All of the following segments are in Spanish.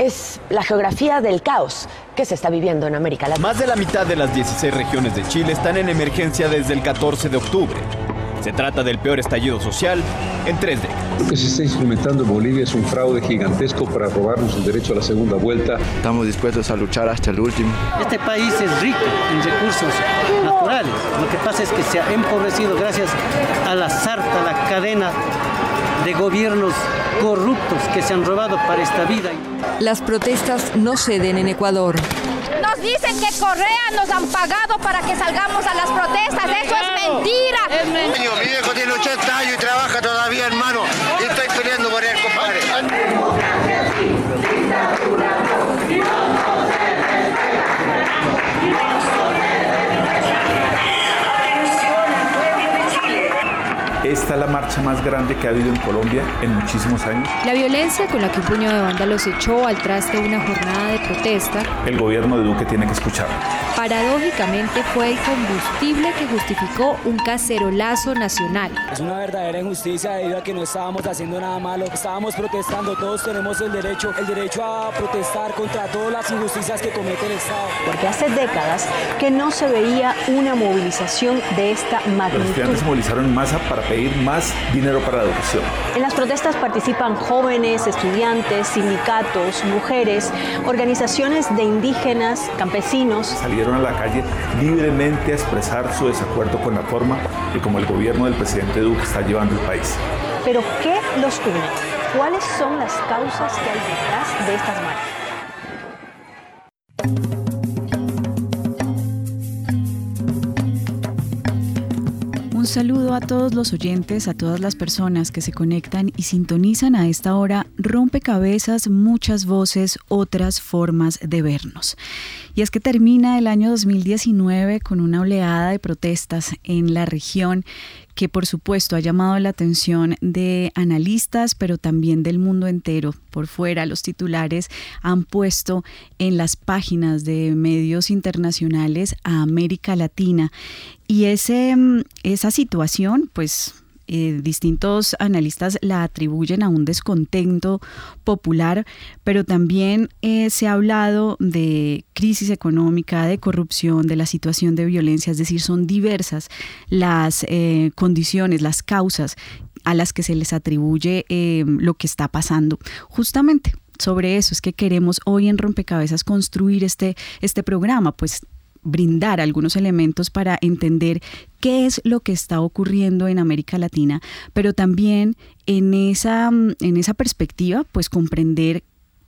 Es la geografía del caos que se está viviendo en América Latina. Más de la mitad de las 16 regiones de Chile están en emergencia desde el 14 de octubre. Se trata del peor estallido social en tres décadas. Lo que se está instrumentando en Bolivia es un fraude gigantesco para robarnos el derecho a la segunda vuelta. Estamos dispuestos a luchar hasta el último. Este país es rico en recursos naturales. Lo que pasa es que se ha empobrecido gracias a la sarta, la cadena de gobiernos corruptos que se han robado para esta vida. Las protestas no ceden en Ecuador. Nos dicen que Correa nos han pagado para que salgamos a las protestas. Eso es mentira. Es mentira. Mi viejo tiene 80 años y trabaja todavía, hermano. Y estoy peleando por él, compadre. Esta es la marcha más grande que ha habido en Colombia en muchísimos años. La violencia con la que un puño de vándalos echó al traste una jornada de protesta. El gobierno de Duque tiene que escuchar. Paradójicamente fue el combustible que justificó un cacerolazo nacional. Es una verdadera injusticia debido a que no estábamos haciendo nada malo, estábamos protestando, todos tenemos el derecho, el derecho a protestar contra todas las injusticias que comete el Estado. Porque hace décadas que no se veía una movilización de esta magnitud. Los estudiantes se movilizaron en masa para pedir más dinero para la educación. En las protestas participan jóvenes, estudiantes, sindicatos, mujeres, organizaciones de indígenas, campesinos. Salieron a la calle libremente a expresar su desacuerdo con la forma de cómo el gobierno del presidente Duque está llevando el país. Pero ¿qué los une? ¿Cuáles son las causas que hay detrás de estas marchas? Saludo a todos los oyentes, a todas las personas que se conectan y sintonizan a esta hora rompecabezas, muchas voces, otras formas de vernos. Y es que termina el año 2019 con una oleada de protestas en la región que por supuesto ha llamado la atención de analistas, pero también del mundo entero. Por fuera, los titulares han puesto en las páginas de medios internacionales a América Latina. Y ese, esa situación, pues eh, distintos analistas la atribuyen a un descontento popular, pero también eh, se ha hablado de crisis económica, de corrupción, de la situación de violencia, es decir, son diversas las eh, condiciones, las causas a las que se les atribuye lo que está pasando. Justamente sobre eso es que queremos hoy en Rompecabezas construir este, este programa, pues brindar algunos elementos para entender qué es lo que está ocurriendo en América Latina, pero también en esa, en esa perspectiva, pues comprender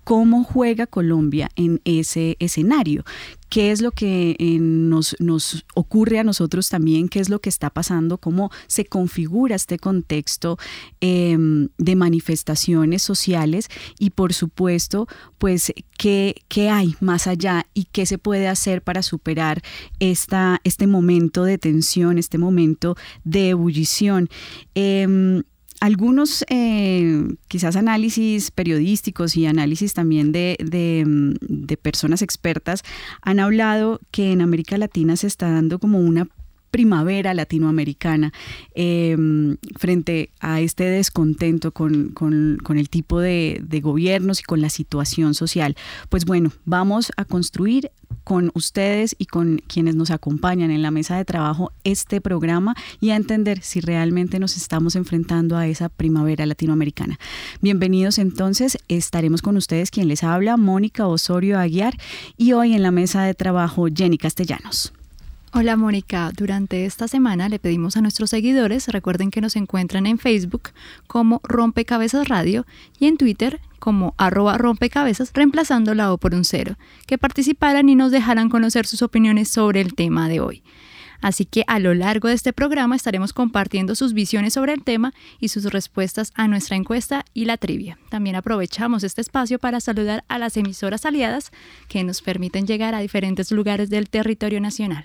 cómo juega Colombia en ese escenario, qué es lo que eh, nos, nos, ocurre a nosotros también, qué es lo que está pasando, cómo se configura este contexto em, de manifestaciones sociales y por supuesto, pues qué, qué, hay más allá y qué se puede hacer para superar esta, este momento de tensión, este momento de ebullición. Em, algunos eh, quizás análisis periodísticos y análisis también de, de, personas expertas han hablado que en América Latina se está dando como una primavera latinoamericana eh, frente a este descontento con, con, con el tipo de, de, gobiernos y con la situación social. Pues bueno, vamos a construir con ustedes y con quienes nos acompañan en la mesa de trabajo este programa y a entender si realmente nos estamos enfrentando a esa primavera latinoamericana. Bienvenidos entonces, estaremos con ustedes quien les habla, Mónica Osorio Aguiar y hoy en la mesa de trabajo Jenny Castellanos. Hola Mónica, durante esta semana le pedimos a nuestros seguidores, recuerden que nos encuentran en Facebook como Rompecabezas Radio y en Twitter como arroba rompecabezas reemplazando la O por un cero, que participaran y nos dejaran conocer sus opiniones sobre el tema de hoy. Así que a lo largo de este programa estaremos compartiendo sus visiones sobre el tema y sus respuestas a nuestra encuesta y la trivia. También aprovechamos este espacio para saludar a las emisoras aliadas que nos permiten llegar a diferentes lugares del territorio nacional.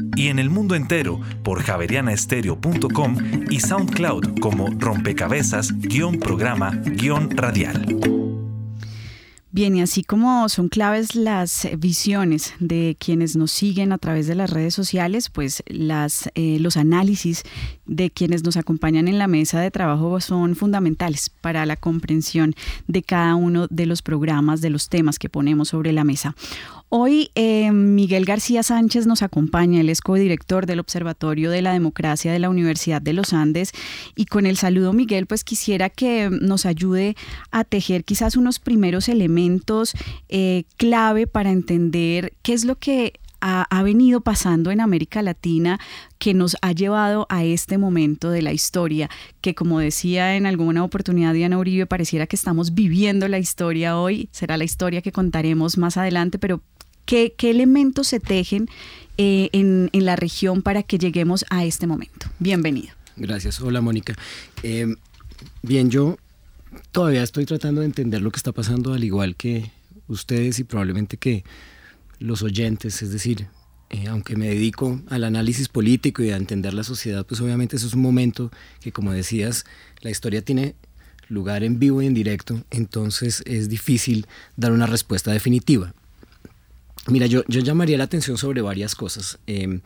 y en el mundo entero por javerianaestereo.com y SoundCloud como rompecabezas-programa-radial. Bien, y así como son claves las visiones de quienes nos siguen a través de las redes sociales, pues las, eh, los análisis de quienes nos acompañan en la mesa de trabajo son fundamentales para la comprensión de cada uno de los programas, de los temas que ponemos sobre la mesa. Hoy eh, Miguel García Sánchez nos acompaña, él es codirector del Observatorio de la Democracia de la Universidad de los Andes. Y con el saludo Miguel pues quisiera que nos ayude a tejer quizás unos primeros elementos eh, clave para entender qué es lo que ha, venido pasando en América Latina que nos ha llevado a este momento de la historia, que como decía en alguna oportunidad Diana Uribe, pareciera que estamos viviendo la historia hoy, será la historia que contaremos más adelante, pero ¿Qué, elementos se tejen eh, en, la región para que lleguemos a este momento? Bienvenido. Gracias. Hola, Mónica. Eh, bien, yo todavía estoy tratando de entender lo que está pasando, al igual que ustedes y probablemente que los oyentes, es decir, eh, aunque me dedico al análisis político y a entender la sociedad, pues obviamente eso es un momento que, como decías, la historia tiene lugar en vivo y en directo, entonces es difícil dar una respuesta definitiva. Mira, yo, yo llamaría la atención sobre varias cosas. Em,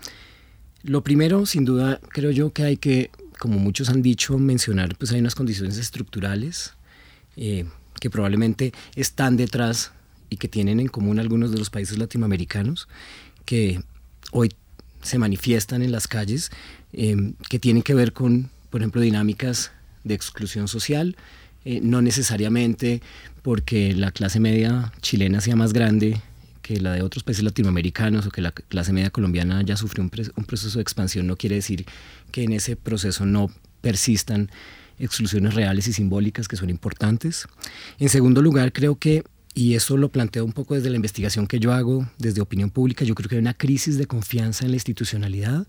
lo primero, sin duda, creo yo que hay que, como muchos han dicho, mencionar, pues hay unas condiciones estructurales eh, que probablemente están detrás y que tienen en común algunos de los países latinoamericanos, que hoy se manifiestan en las calles, em, que tienen que ver con, por ejemplo, dinámicas de exclusión social, eh, no necesariamente porque la clase media chilena sea más grande que la de otros países latinoamericanos o que la clase media colombiana ya sufrió un, proceso de expansión no quiere decir que en ese proceso no persistan exclusiones reales y simbólicas que son importantes. En segundo lugar, creo que, y eso lo planteo un poco desde la investigación que yo hago, desde opinión pública, yo creo que hay una crisis de confianza en la institucionalidad.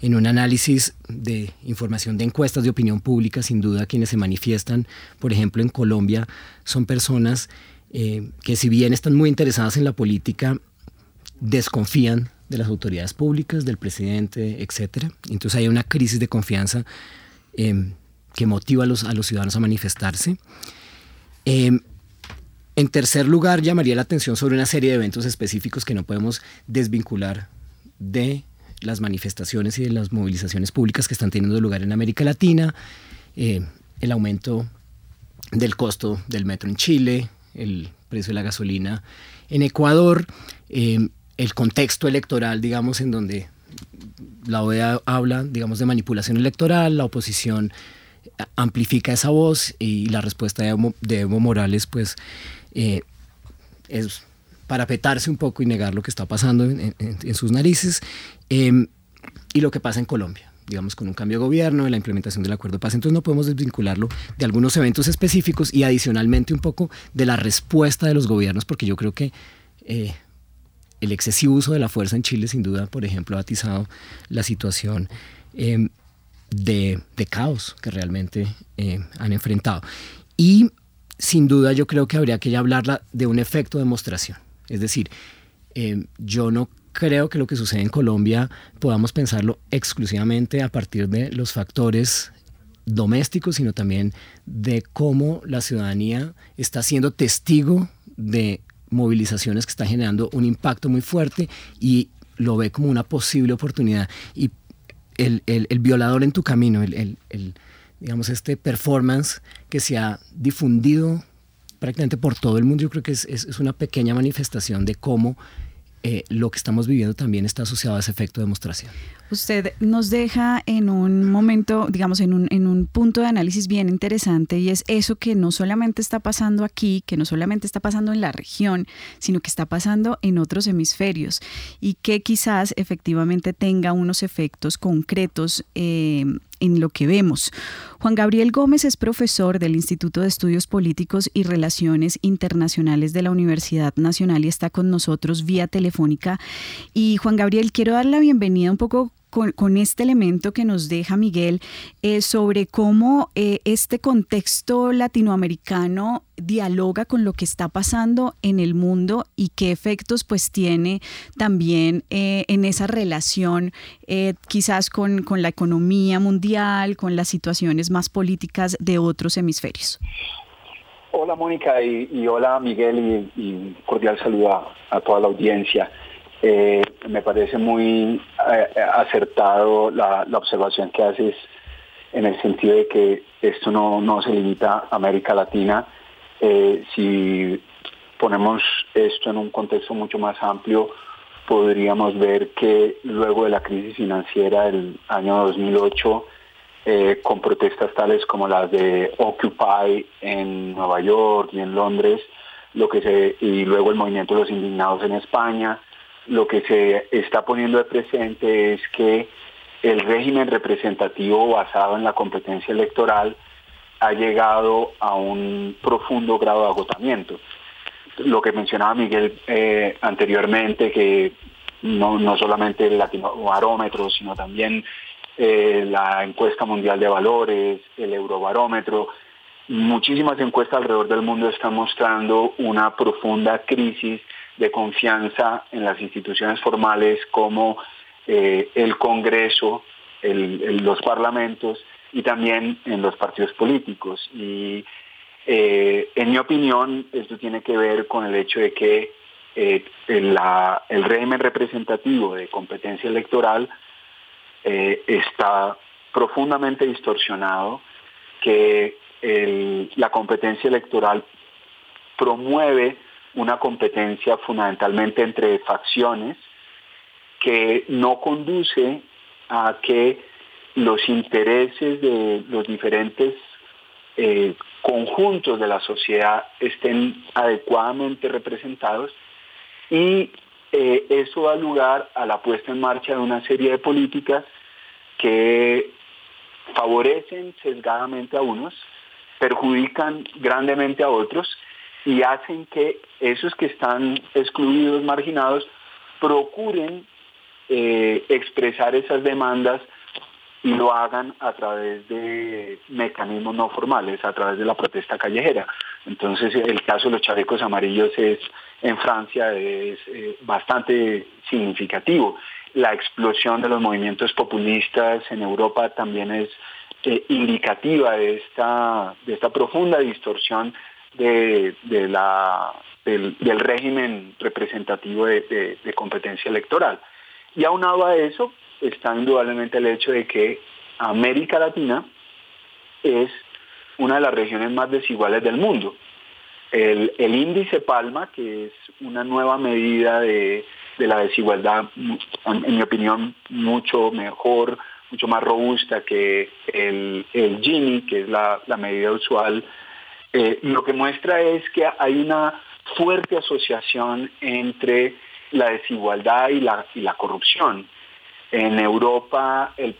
En un análisis de información de encuestas de opinión pública, sin duda quienes se manifiestan, por ejemplo, en Colombia, son personas eh, que si bien están muy interesadas en la política, desconfían de las autoridades públicas, del presidente, etc. Entonces hay una crisis de confianza eh, que motiva a los, a los, ciudadanos a manifestarse. Eh, en tercer lugar, llamaría la atención sobre una serie de eventos específicos que no podemos desvincular de las manifestaciones y de las movilizaciones públicas que están teniendo lugar en América Latina, el aumento del costo del metro en Chile, el precio de la gasolina. En Ecuador, em, el contexto electoral, digamos, en donde la OEA habla, digamos, de manipulación electoral, la oposición amplifica esa voz y la respuesta de Evo, Morales, pues, eh, es parapetarse un poco y negar lo que está pasando en, sus narices. Em, y lo que pasa en Colombia digamos, con un cambio de gobierno, en la implementación del acuerdo de paz. Entonces no podemos desvincularlo de algunos eventos específicos y adicionalmente un poco de la respuesta de los gobiernos, porque yo creo que eh, el excesivo uso de la fuerza en Chile, sin duda, por ejemplo, ha atizado la situación em, de, caos que realmente eh, han enfrentado. Y sin duda yo creo que habría que ya hablarla de un efecto de demostración. Es decir, em, yo no creo que lo que sucede en Colombia podamos pensarlo exclusivamente a partir de los factores domésticos, sino también de cómo la ciudadanía está siendo testigo de movilizaciones que están generando un impacto muy fuerte y lo ve como una posible oportunidad. Y el, violador en tu camino, el, digamos, este performance que se ha difundido prácticamente por todo el mundo, yo creo que es, es una pequeña manifestación de cómo eh, lo que estamos viviendo también está asociado a ese efecto de demostración. Usted nos deja en un momento, digamos, en un, en un punto de análisis bien interesante y es eso que no solamente está pasando aquí, que no solamente está pasando en la región, sino que está pasando en otros hemisferios y que quizás efectivamente tenga unos efectos concretos eh, en lo que vemos. Juan Gabriel Gómez es profesor del Instituto de Estudios Políticos y Relaciones Internacionales de la Universidad Nacional y está con nosotros vía telefónica. Y Juan Gabriel, quiero dar la bienvenida un poco con, este elemento que nos deja Miguel eh, sobre cómo eh, este contexto latinoamericano dialoga con lo que está pasando en el mundo y qué efectos pues tiene también eh, en esa relación quizás con, con, la economía mundial, con las situaciones más políticas de otros hemisferios. Hola Mónica y, hola Miguel y, y cordial saludo a toda la audiencia. Eh, me parece muy eh, acertado la, observación que haces en el sentido de que esto no, se limita a América Latina. Eh, si ponemos esto en un contexto mucho más amplio, podríamos ver que luego de la crisis financiera del año 2008, con protestas tales como las de Occupy en Nueva York y en Londres, lo que se, y luego el movimiento de los indignados en España, lo que se está poniendo de presente es que el régimen representativo basado en la competencia electoral ha llegado a un profundo grado de agotamiento. Lo que mencionaba Miguel eh, anteriormente, que no, no solamente el latinobarómetro, sino también eh, la encuesta mundial de valores, el eurobarómetro, muchísimas encuestas alrededor del mundo están mostrando una profunda crisis de confianza en las instituciones formales como eh, el Congreso, los parlamentos y también en los partidos políticos. Y eh, en mi opinión, esto tiene que ver con el hecho de que eh, el régimen representativo de competencia electoral está profundamente distorsionado, que la competencia electoral promueve una competencia fundamentalmente entre facciones que no conduce a que los intereses de los diferentes eh, conjuntos de la sociedad estén adecuadamente representados y eh, eso da lugar a la puesta en marcha de una serie de políticas que favorecen sesgadamente a unos, perjudican grandemente a otros y hacen que esos que están excluidos, marginados, procuren eh, expresar esas demandas y lo hagan a través de mecanismos no formales, a través de la protesta callejera. Entonces el caso de los chalecos amarillos es en Francia es eh, bastante significativo. La explosión de los movimientos populistas en Europa también es eh, indicativa de esta, de esta profunda distorsión de, la, del, régimen representativo de, competencia electoral. Y aunado a eso está indudablemente el hecho de que América Latina es una de las regiones más desiguales del mundo. El, índice Palma, que es una nueva medida de, la desigualdad, en mi opinión, mucho mejor, mucho más robusta que el, el Gini, que es la medida usual eh, lo que muestra es que hay una fuerte asociación entre la desigualdad y la, y la corrupción. En Europa el,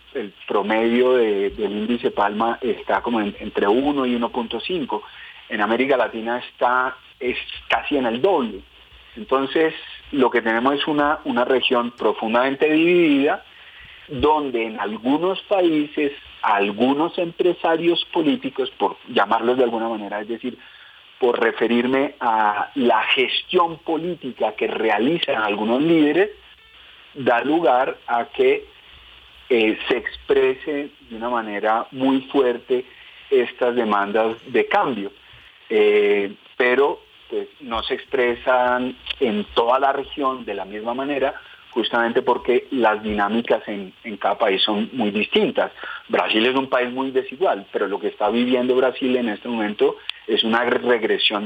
promedio del índice Palma está como entre 1 y 1.5. En América Latina está es casi en el doble. Entonces lo que tenemos es una, una región profundamente dividida donde en algunos países algunos empresarios políticos, por llamarlos de alguna manera, es decir, por referirme a la gestión política que realizan algunos líderes, da lugar a que eh, se exprese de una manera muy fuerte estas demandas de cambio. Eh, pero pues, no se expresan en toda la región de la misma manera justamente porque las dinámicas en, cada país son muy distintas. Brasil es un país muy desigual, pero lo que está viviendo Brasil en este momento es una regresión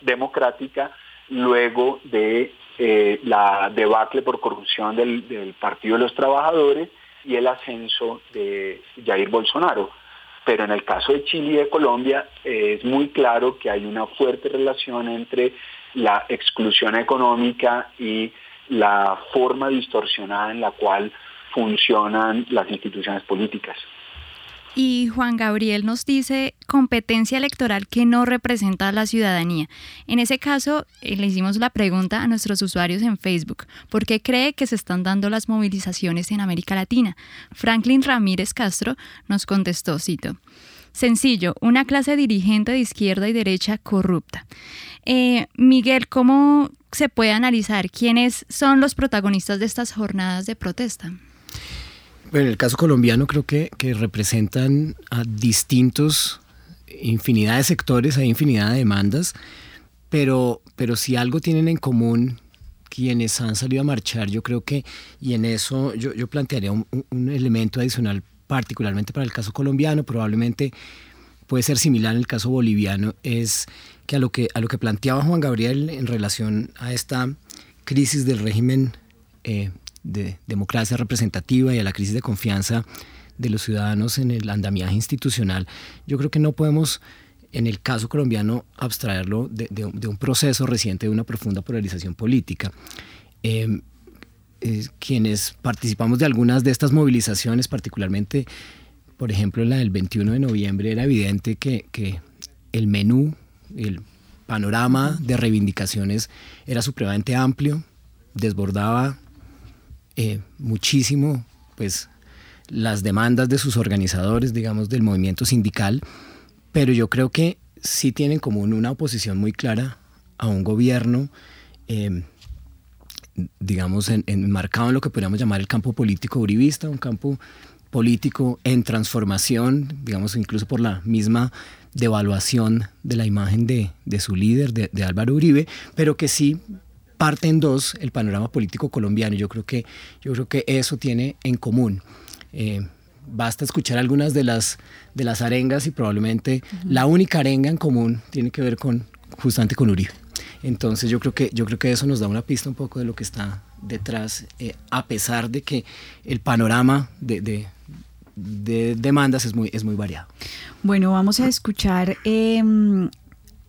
democrática luego de eh, la debacle por corrupción del, Partido de los Trabajadores y el ascenso de Jair Bolsonaro. Pero en el caso de Chile y de Colombia es muy claro que hay una fuerte relación entre la exclusión económica y la forma distorsionada en la cual funcionan las instituciones políticas. Y Juan Gabriel nos dice competencia electoral que no representa a la ciudadanía. En ese caso, eh, le hicimos la pregunta a nuestros usuarios en Facebook, ¿por qué cree que se están dando las movilizaciones en América Latina? Franklin Ramírez Castro nos contestó, cito, Sencillo, una clase dirigente de izquierda y derecha corrupta. Eh, Miguel, ¿cómo se puede analizar quiénes son los protagonistas de estas jornadas de protesta? Bueno, en el caso colombiano creo que, representan a distintos, infinidad de sectores, hay infinidad de demandas, pero, pero si algo tienen en común quienes han salido a marchar, yo creo que, y en eso yo, yo plantearía un, elemento adicional particularmente para el caso colombiano, probablemente puede ser similar en el caso boliviano, es que a lo que, a lo que planteaba Juan Gabriel en relación a esta crisis del régimen eh, de democracia representativa y a la crisis de confianza de los ciudadanos en el andamiaje institucional, yo creo que no podemos, en el caso colombiano, abstraerlo de, un proceso reciente de una profunda polarización política. Em, quienes participamos de algunas de estas movilizaciones, particularmente, por ejemplo, la del 21 de noviembre, era evidente que, el menú, el panorama de reivindicaciones era supremamente amplio, desbordaba eh, muchísimo pues, las demandas de sus organizadores, digamos, del movimiento sindical, pero yo creo que sí tienen como una oposición muy clara a un gobierno, eh, digamos, enmarcado en lo que podríamos llamar el campo político uribista, un campo político en transformación, digamos, incluso por la misma devaluación de la imagen de, su líder, de, de Álvaro Uribe, pero que sí parte en dos el panorama político colombiano. Yo creo que, yo creo que eso tiene en común. Eh, basta escuchar algunas de las, de las arengas y probablemente la única arenga en común tiene que ver con justamente con Uribe. Entonces yo creo que yo creo que eso nos da una pista un poco de lo que está detrás, eh, a pesar de que el panorama de, de, demandas es muy, es muy variado. Bueno, vamos a escuchar em,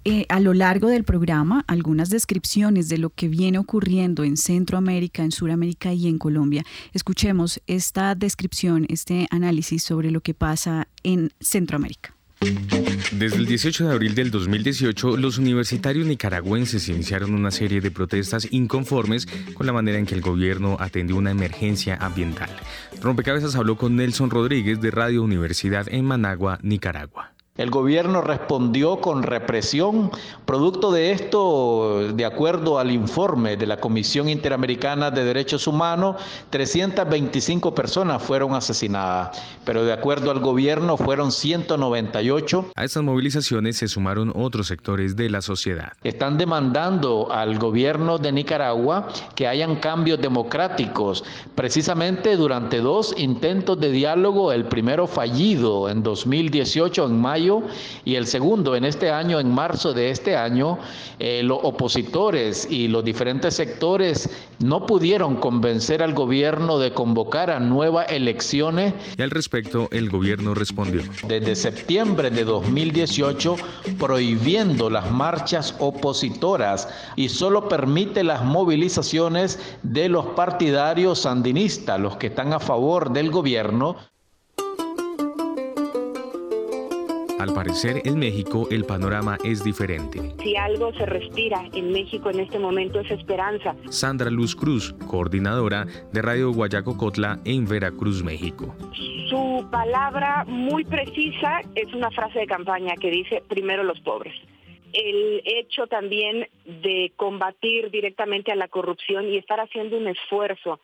eh, a lo largo del programa algunas descripciones de lo que viene ocurriendo en Centroamérica, en Sudamérica y en Colombia. Escuchemos esta descripción, este análisis sobre lo que pasa en Centroamérica. Desde el 18 de abril del 2018, los universitarios nicaragüenses iniciaron una serie de protestas inconformes con la manera en que el gobierno atendió una emergencia ambiental. Rompecabezas habló con Nelson Rodríguez de Radio Universidad en Managua, Nicaragua. El gobierno respondió con represión. Producto de esto, de acuerdo al informe de la Comisión Interamericana de Derechos Humanos, 325 personas fueron asesinadas, pero de acuerdo al gobierno fueron 198. A estas movilizaciones se sumaron otros sectores de la sociedad. Están demandando al gobierno de Nicaragua que hayan cambios democráticos, precisamente durante dos intentos de diálogo, el primero fallido en 2018, en mayo, y el segundo en este año, en marzo de este año, eh, los opositores y los diferentes sectores no pudieron convencer al gobierno de convocar a nuevas elecciones. Y al respecto, el gobierno respondió. Desde septiembre de 2018, prohibiendo las marchas opositoras y solo permite las movilizaciones de los partidarios sandinistas, los que están a favor del gobierno. Al parecer, en México el panorama es diferente. Si algo se respira en México en este momento es esperanza. Sandra Luz Cruz, coordinadora de Radio Guayaco Cotla en Veracruz, México. Su palabra muy precisa es una frase de campaña que dice primero los pobres. El hecho también de combatir directamente a la corrupción y estar haciendo un esfuerzo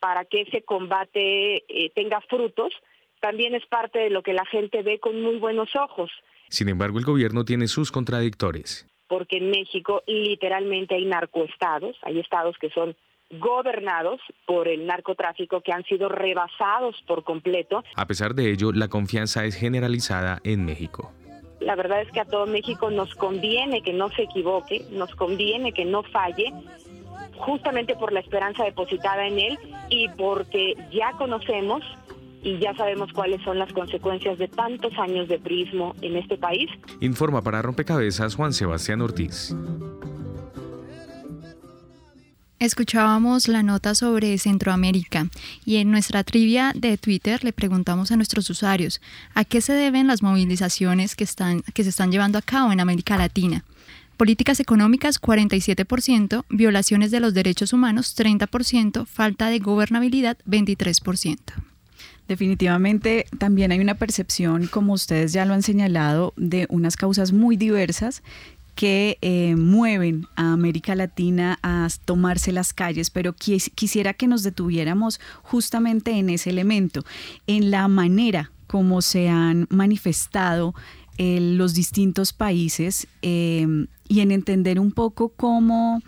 para que ese combate eh, tenga frutos, también es parte de lo que la gente ve con muy buenos ojos. Sin embargo, el gobierno tiene sus contradictores. Porque en México literalmente hay narcoestados, hay estados que son gobernados por el narcotráfico que han sido rebasados por completo. A pesar de ello, la confianza es generalizada en México. La verdad es que a todo México nos conviene que no se equivoque, nos conviene que no falle, justamente por la esperanza depositada en él y porque ya conocemos y ya sabemos cuáles son las consecuencias de tantos años de prismo en este país. Informa para Rompecabezas Juan Sebastián Ortiz. Escuchábamos la nota sobre Centroamérica y en nuestra trivia de Twitter le preguntamos a nuestros usuarios a qué se deben las movilizaciones que, están, que se están llevando a cabo en América Latina. Políticas económicas 47%, violaciones de los derechos humanos 30%, falta de gobernabilidad 23%. Definitivamente también hay una percepción, como ustedes ya lo han señalado, de unas causas muy diversas que eh, mueven a América Latina a tomarse las calles, pero quisiera que nos detuviéramos justamente en ese elemento, en la manera como se han manifestado eh, los distintos países eh, y en entender un poco cómo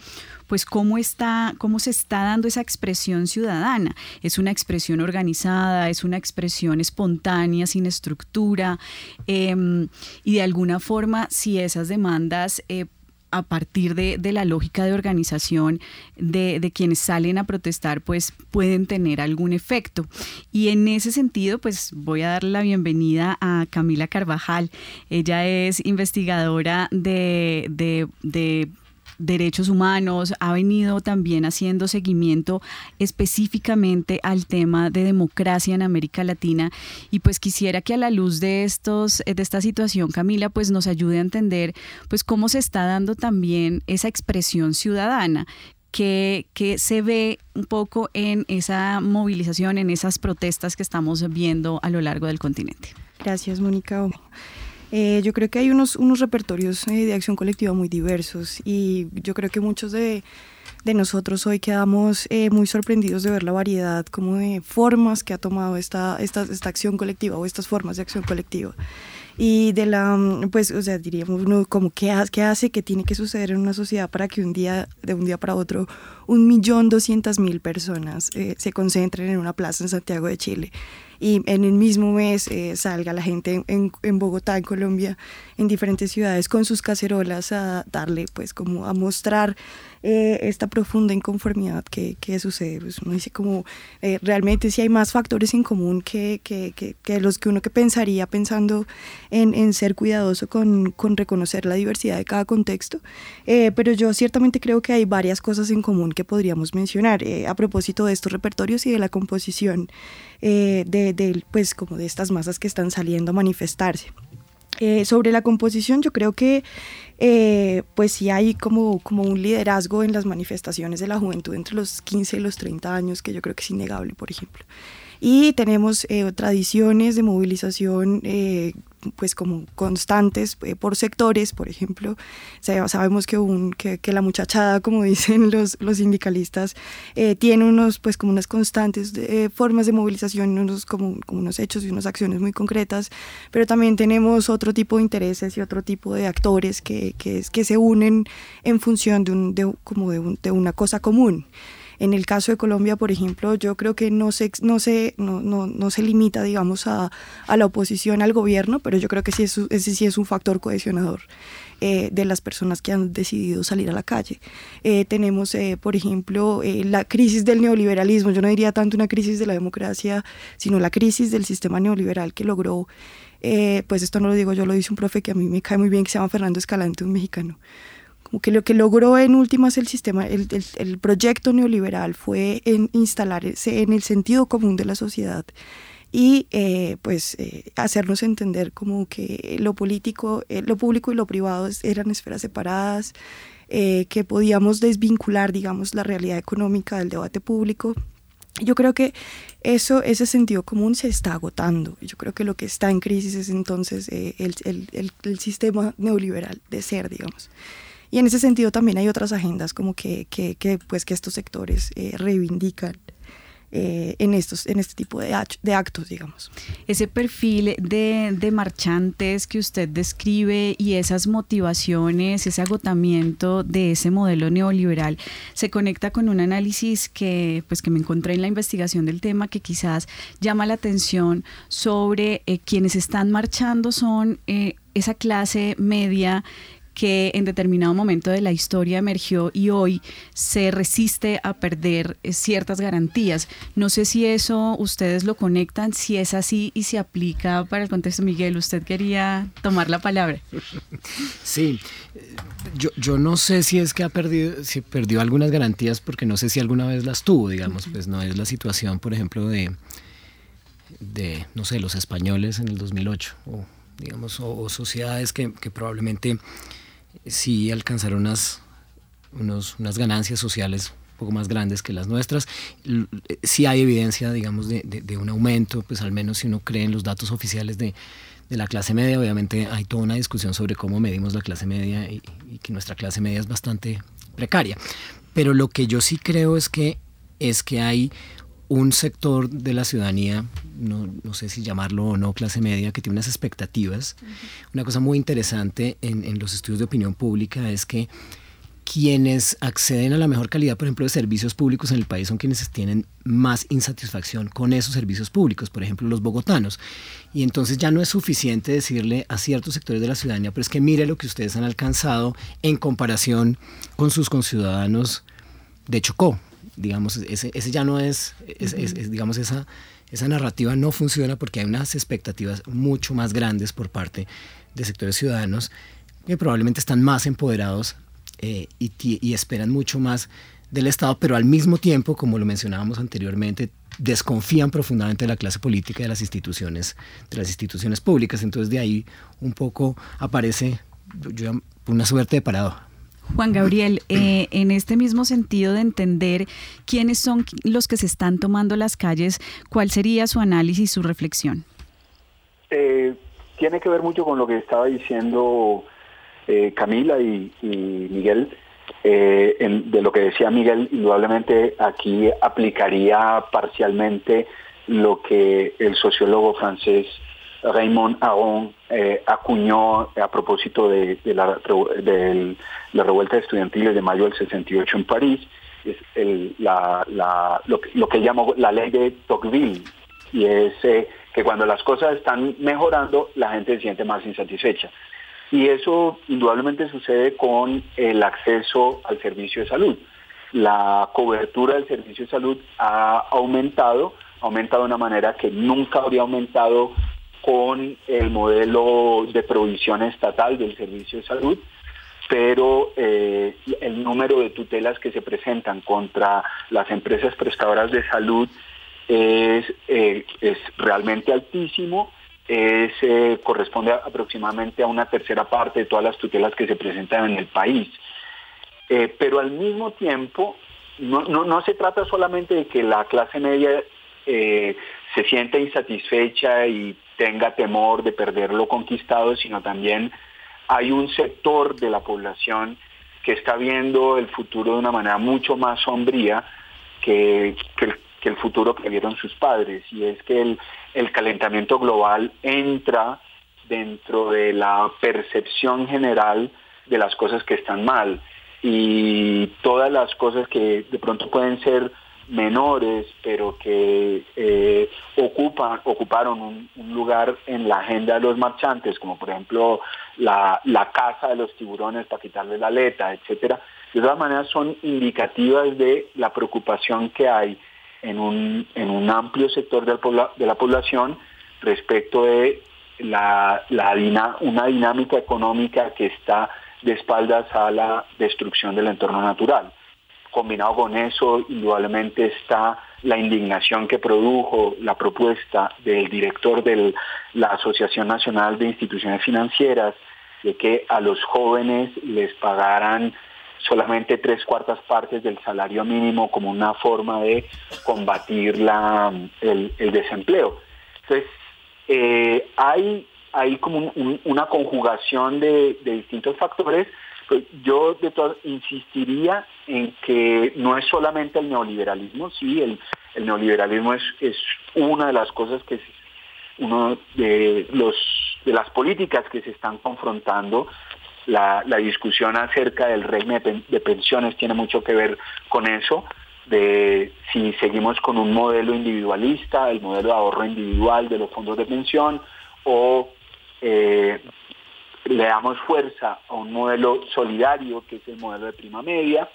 pues cómo está, cómo se está dando esa expresión ciudadana. Es una expresión organizada, es una expresión espontánea, sin estructura, em, y de alguna forma, si esas demandas eh, a partir de, la lógica de organización de, quienes salen a protestar, pues pueden tener algún efecto. Y en ese sentido, pues voy a dar la bienvenida a Camila Carvajal. Ella es investigadora de, de derechos humanos, ha venido también haciendo seguimiento específicamente al tema de democracia en América Latina y pues quisiera que a la luz de estos de esta situación Camila pues nos ayude a entender pues cómo se está dando también esa expresión ciudadana que, que, se ve un poco en esa movilización, en esas protestas que estamos viendo a lo largo del continente. Gracias, Mónica. Eh, yo creo que hay unos, unos repertorios eh, de acción colectiva muy diversos y yo creo que muchos de, de nosotros hoy quedamos eh, muy sorprendidos de ver la variedad como de formas que ha tomado esta, esta, esta acción colectiva o estas formas de acción colectiva y de la, mm, pues, o sea, diríamos uno como qué, qué hace, qué tiene que suceder en una sociedad para que un día, de un día para otro, un millón doscientas mil personas se concentren en una plaza en Santiago de Chile y en el mismo mes eh, salga la gente en, en, Bogotá, en Colombia, en diferentes ciudades con sus cacerolas a darle, pues como a mostrar eh, esta profunda inconformidad que, sucede. Pues uno dice como eh, realmente si hay más factores en común que, los que uno que pensaría pensando en, ser cuidadoso con, con, reconocer la diversidad de cada contexto. pero yo ciertamente creo que hay varias cosas en común que podríamos mencionar a propósito de estos repertorios y de la composición de, pues como de estas masas que están saliendo a manifestarse. Eh, sobre la composición, yo creo que eh, pues sí hay como, como un liderazgo en las manifestaciones de la juventud entre los 15 y los 30 años, que yo creo que es innegable, por ejemplo. Y tenemos eh, tradiciones de movilización pues como constantes eh, por sectores, por ejemplo, sabemos que, un, que, la muchachada, como dicen los, los sindicalistas, eh, tiene unos, pues como unas constantes eh, formas de movilización, unos, como, como, unos hechos y unas acciones muy concretas, pero también tenemos otro tipo de intereses y otro tipo de actores que, que, que se unen en función de, un, de, como de, de una cosa común. En el caso de Colombia, por ejemplo, yo creo que no se, no se, no, no, no se limita, digamos, a, a, la oposición al gobierno, pero yo creo que sí es, ese sí es un factor cohesionador. Eh, de las personas que han decidido salir a la calle. Eh, tenemos, eh, por ejemplo, la crisis del neoliberalismo, yo no diría tanto una crisis de la democracia, sino la crisis del sistema neoliberal que logró, pues esto no lo digo yo, lo dice un profe que a mí me cae muy bien, que se llama Fernando Escalante, un mexicano como que lo que logró en últimas el sistema, el, el, proyecto neoliberal fue en instalarse en el sentido común de la sociedad y eh, pues eh, hacernos entender como que lo político, eh, lo público y lo privado eran esferas separadas, que podíamos desvincular, digamos, la realidad económica del debate público. Yo creo que eso, ese sentido común se está agotando. Yo creo que lo que está en crisis es entonces el, el, el sistema neoliberal de ser, digamos. Y en ese sentido también hay otras agendas como que, que, pues que estos sectores eh, reivindican eh, en, estos, en este tipo de, de, actos, digamos. Ese perfil de, de, marchantes que usted describe y esas motivaciones, ese agotamiento de ese modelo neoliberal, se conecta con un análisis que, pues, que me encontré en la investigación del tema que quizás llama la atención sobre eh, quienes están marchando son esa clase media que en determinado momento de la historia emergió y hoy se resiste a perder eh, ciertas garantías. No sé si eso ustedes lo conectan, si es así y se aplica para el contexto. Miguel, usted quería tomar la palabra. Sí, yo, yo no sé si es que ha perdido, si perdió algunas garantías porque no sé si alguna vez las tuvo, digamos, pues no es la situación, por ejemplo, de, de no sé, los españoles en el 2008 o digamos, o, sociedades que, que probablemente sí alcanzar unas, unas ganancias sociales un poco más grandes que las nuestras. Sí hay evidencia, digamos, de, de, un aumento, pues al menos si uno cree en los datos oficiales de, de, la clase media, obviamente hay toda una discusión sobre cómo medimos la clase media y, y, que nuestra clase media es bastante precaria. Pero lo que yo sí creo es que, es que hay un sector de la ciudadanía, no, no, sé si llamarlo o no clase media, que tiene unas expectativas. Una cosa muy interesante en, en, los estudios de opinión pública es que quienes acceden a la mejor calidad, por ejemplo, de servicios públicos en el país son quienes tienen más insatisfacción con esos servicios públicos, por ejemplo, los bogotanos. Y entonces ya no es suficiente decirle a ciertos sectores de la ciudadanía, pero es que mire lo que ustedes han alcanzado en comparación con sus conciudadanos de Chocó, digamos, ese, ese ya no es, digamos, esa, esa narrativa no funciona porque hay unas expectativas mucho más grandes por parte de sectores ciudadanos que probablemente están más empoderados eh, y, y, esperan mucho más del Estado, pero al mismo tiempo, como lo mencionábamos anteriormente, desconfían profundamente de la clase política y de las instituciones, de las instituciones públicas. Entonces de ahí un poco aparece una suerte de parado Juan Gabriel, eh, en este mismo sentido de entender quiénes son los que se están tomando las calles, ¿cuál sería su análisis, su reflexión? Eh, tiene que ver mucho con lo que estaba diciendo eh, Camila y, Miguel. de lo que decía Miguel, indudablemente aquí aplicaría parcialmente lo que el sociólogo francés Raymond Aron eh, acuñó a propósito de, la, revuelta estudiantil de mayo del 68 en París, lo, que llamó la ley de Tocqueville, y es eh, que cuando las cosas están mejorando, la gente se siente más insatisfecha. Y eso indudablemente sucede con el acceso al servicio de salud. La cobertura del servicio de salud ha aumentado, ha aumentado de una manera que nunca habría aumentado con el modelo de provisión estatal del servicio de salud, pero eh, el número de tutelas que se presentan contra las empresas prestadoras de salud es, eh, realmente altísimo, es, eh, corresponde aproximadamente a una tercera parte de todas las tutelas que se presentan en el país. pero al mismo tiempo, no, no, no, se trata solamente de que la clase media se sienta insatisfecha y tenga temor de perder lo conquistado, sino también hay un sector de la población que está viendo el futuro de una manera mucho más sombría que, el, futuro que vieron sus padres. Y es que el, calentamiento global entra dentro de la percepción general de las cosas que están mal y todas las cosas que de pronto pueden ser menores, pero que eh, ocupan, ocuparon un, lugar en la agenda de los marchantes, como por ejemplo la, la caza de los tiburones para quitarle la aleta, etcétera, de todas maneras son indicativas de la preocupación que hay en un, en un amplio sector de la, de la población respecto de la, la una dinámica económica que está de espaldas a la destrucción del entorno natural combinado con eso, indudablemente está la indignación que produjo la propuesta del director de la Asociación Nacional de Instituciones Financieras de que a los jóvenes les pagaran solamente tres cuartas partes del salario mínimo como una forma de combatir la, el, desempleo. Entonces, eh, hay, hay como una conjugación de distintos factores yo de todo insistiría en que no es solamente el neoliberalismo, sí, el, neoliberalismo es, es, una de las cosas que uno de los de las políticas que se están confrontando. La, la discusión acerca del régimen de pensiones tiene mucho que ver con eso, de si seguimos con un modelo individualista, el modelo de ahorro individual de los fondos de pensión, o eh, le damos fuerza a un modelo solidario, que es el modelo de prima media,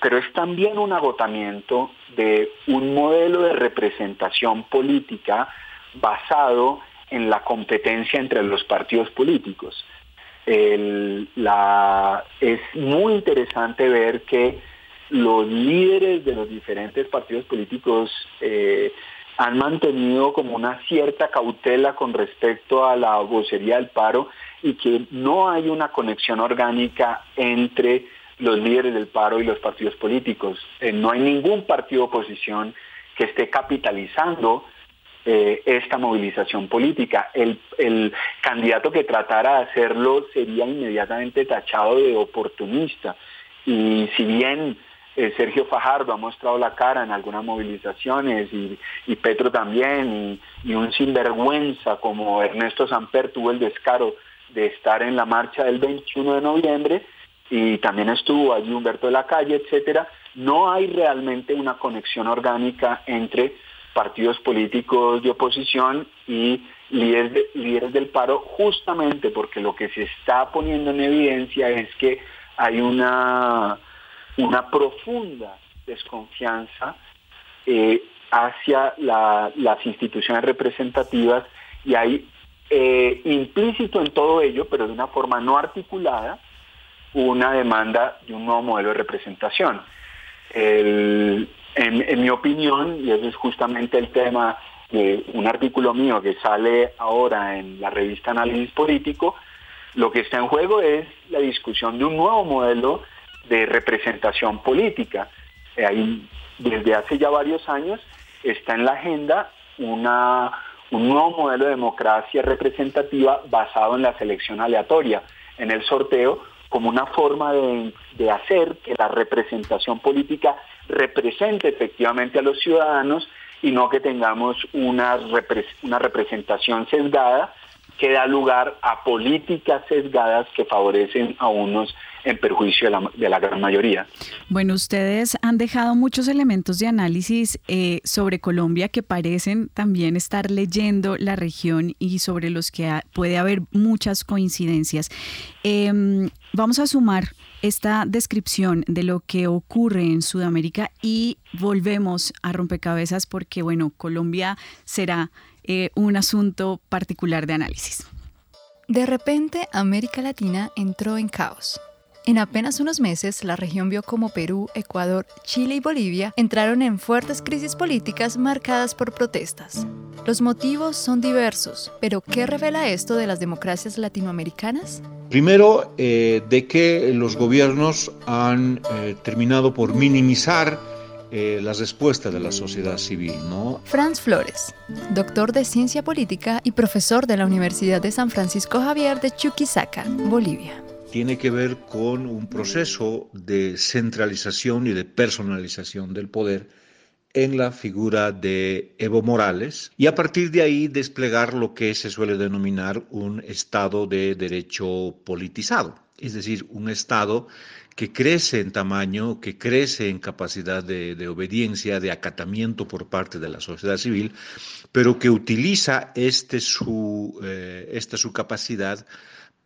pero es también un agotamiento de un modelo de representación política basado en la competencia entre los partidos políticos. es muy interesante ver que los líderes de los diferentes partidos políticos eh, han mantenido como una cierta cautela con respecto a la vocería del paro y que no hay una conexión orgánica entre los líderes del paro y los partidos políticos. Eh, no hay ningún partido oposición que esté capitalizando eh, esta movilización política. El, el, candidato que tratara de hacerlo sería inmediatamente tachado de oportunista. Y si bien eh, Sergio Fajardo ha mostrado la cara en algunas movilizaciones y, Petro también, y, un sinvergüenza como Ernesto Samper tuvo el descaro de estar en la marcha del 21 de noviembre y también estuvo allí Humberto de la Calle, etcétera, no hay realmente una conexión orgánica entre partidos políticos de oposición y líderes, líderes del paro, justamente porque lo que se está poniendo en evidencia es que hay una una profunda desconfianza eh, hacia las instituciones representativas y hay eh, implícito en todo ello, pero de una forma no articulada, una demanda de un nuevo modelo de representación. en, mi opinión, y ese es justamente el tema de un artículo mío que sale ahora en la revista Análisis Político, lo que está en juego es la discusión de un nuevo modelo de representación política. Eh, desde hace ya varios años está en la agenda una, un nuevo modelo de democracia representativa basado en la selección aleatoria, en el sorteo, como una forma de, hacer que la representación política represente efectivamente a los ciudadanos y no que tengamos una, una representación sesgada que da lugar a políticas sesgadas que favorecen a unos en perjuicio de la, gran mayoría. Bueno, ustedes han dejado muchos elementos de análisis eh, sobre Colombia que parecen también estar leyendo la región y sobre los que puede haber muchas coincidencias. Em, vamos a sumar esta descripción de lo que ocurre en Sudamérica y volvemos a rompecabezas porque, bueno, Colombia será eh, un asunto particular de análisis. De repente, América Latina entró en caos. En apenas unos meses, la región vio como Perú, Ecuador, Chile y Bolivia entraron en fuertes crisis políticas marcadas por protestas. Los motivos son diversos, pero ¿qué revela esto de las democracias latinoamericanas? Primero, eh, de que los gobiernos han eh, terminado por minimizar eh, las respuestas de la sociedad civil. ¿no? Franz Flores, doctor de ciencia política y profesor de la Universidad de San Francisco Javier de Chuquisaca, Bolivia tiene que ver con un proceso de centralización y de personalización del poder en la figura de Evo Morales y a partir de ahí desplegar lo que se suele denominar un Estado de derecho politizado, es decir, un Estado que crece en tamaño, que crece en capacidad de, obediencia, de acatamiento por parte de la sociedad civil, pero que utiliza este eh, esta su capacidad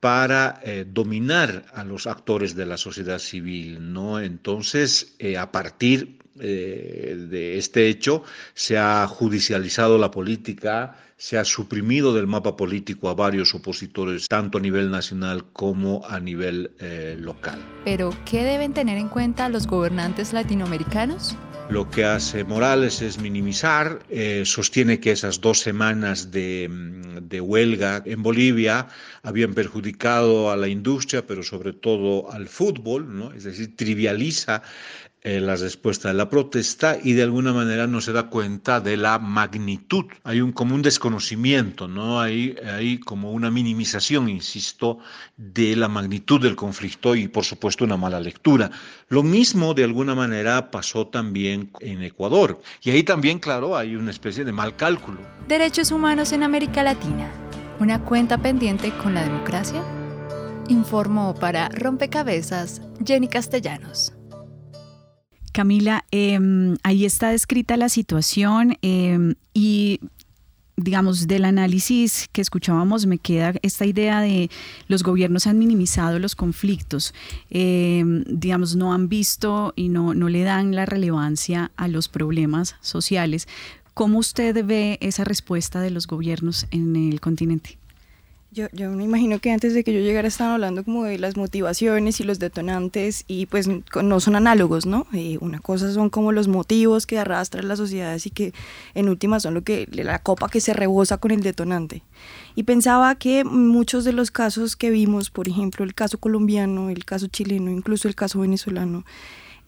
para eh, dominar a los actores de la sociedad civil, ¿no? Entonces, eh, a partir eh, de este hecho, se ha judicializado la política, se ha suprimido del mapa político a varios opositores, tanto a nivel nacional como a nivel local. Pero, ¿qué deben tener en cuenta los gobernantes latinoamericanos? Lo que hace Morales es minimizar, eh, sostiene que esas dos semanas de, mm, de, huelga en Bolivia habían perjudicado a la industria, pero sobre todo al fútbol, ¿no? es decir, trivializa eh, la respuesta de la protesta y de alguna manera no se da cuenta de la magnitud. Hay un como un desconocimiento, ¿no? Hay, hay como una minimización, insisto, de la magnitud del conflicto y por supuesto una mala lectura. Lo mismo de alguna manera pasó también en Ecuador. Y ahí también, claro, hay una especie de mal cálculo. Derechos humanos en América Latina. ¿Una cuenta pendiente con la democracia? Informó para Rompecabezas Jenny Castellanos. Camila, em, ahí está descrita la situación em, y digamos, del análisis que escuchábamos, me queda esta idea de los gobiernos han minimizado los conflictos, em, digamos, no han visto y no, no le dan la relevancia a los problemas sociales. ¿Cómo usted ve esa respuesta de los gobiernos en el continente? Yo, me imagino que antes de que yo llegara estaban hablando como de las motivaciones y los detonantes y pues no son análogos, ¿no? Eh, una cosa son como los motivos que arrastran las sociedades y que en última son lo que la copa que se rebosa con el detonante. Y pensaba que muchos de los casos que vimos, por ejemplo, el caso colombiano, el caso chileno, incluso el caso venezolano,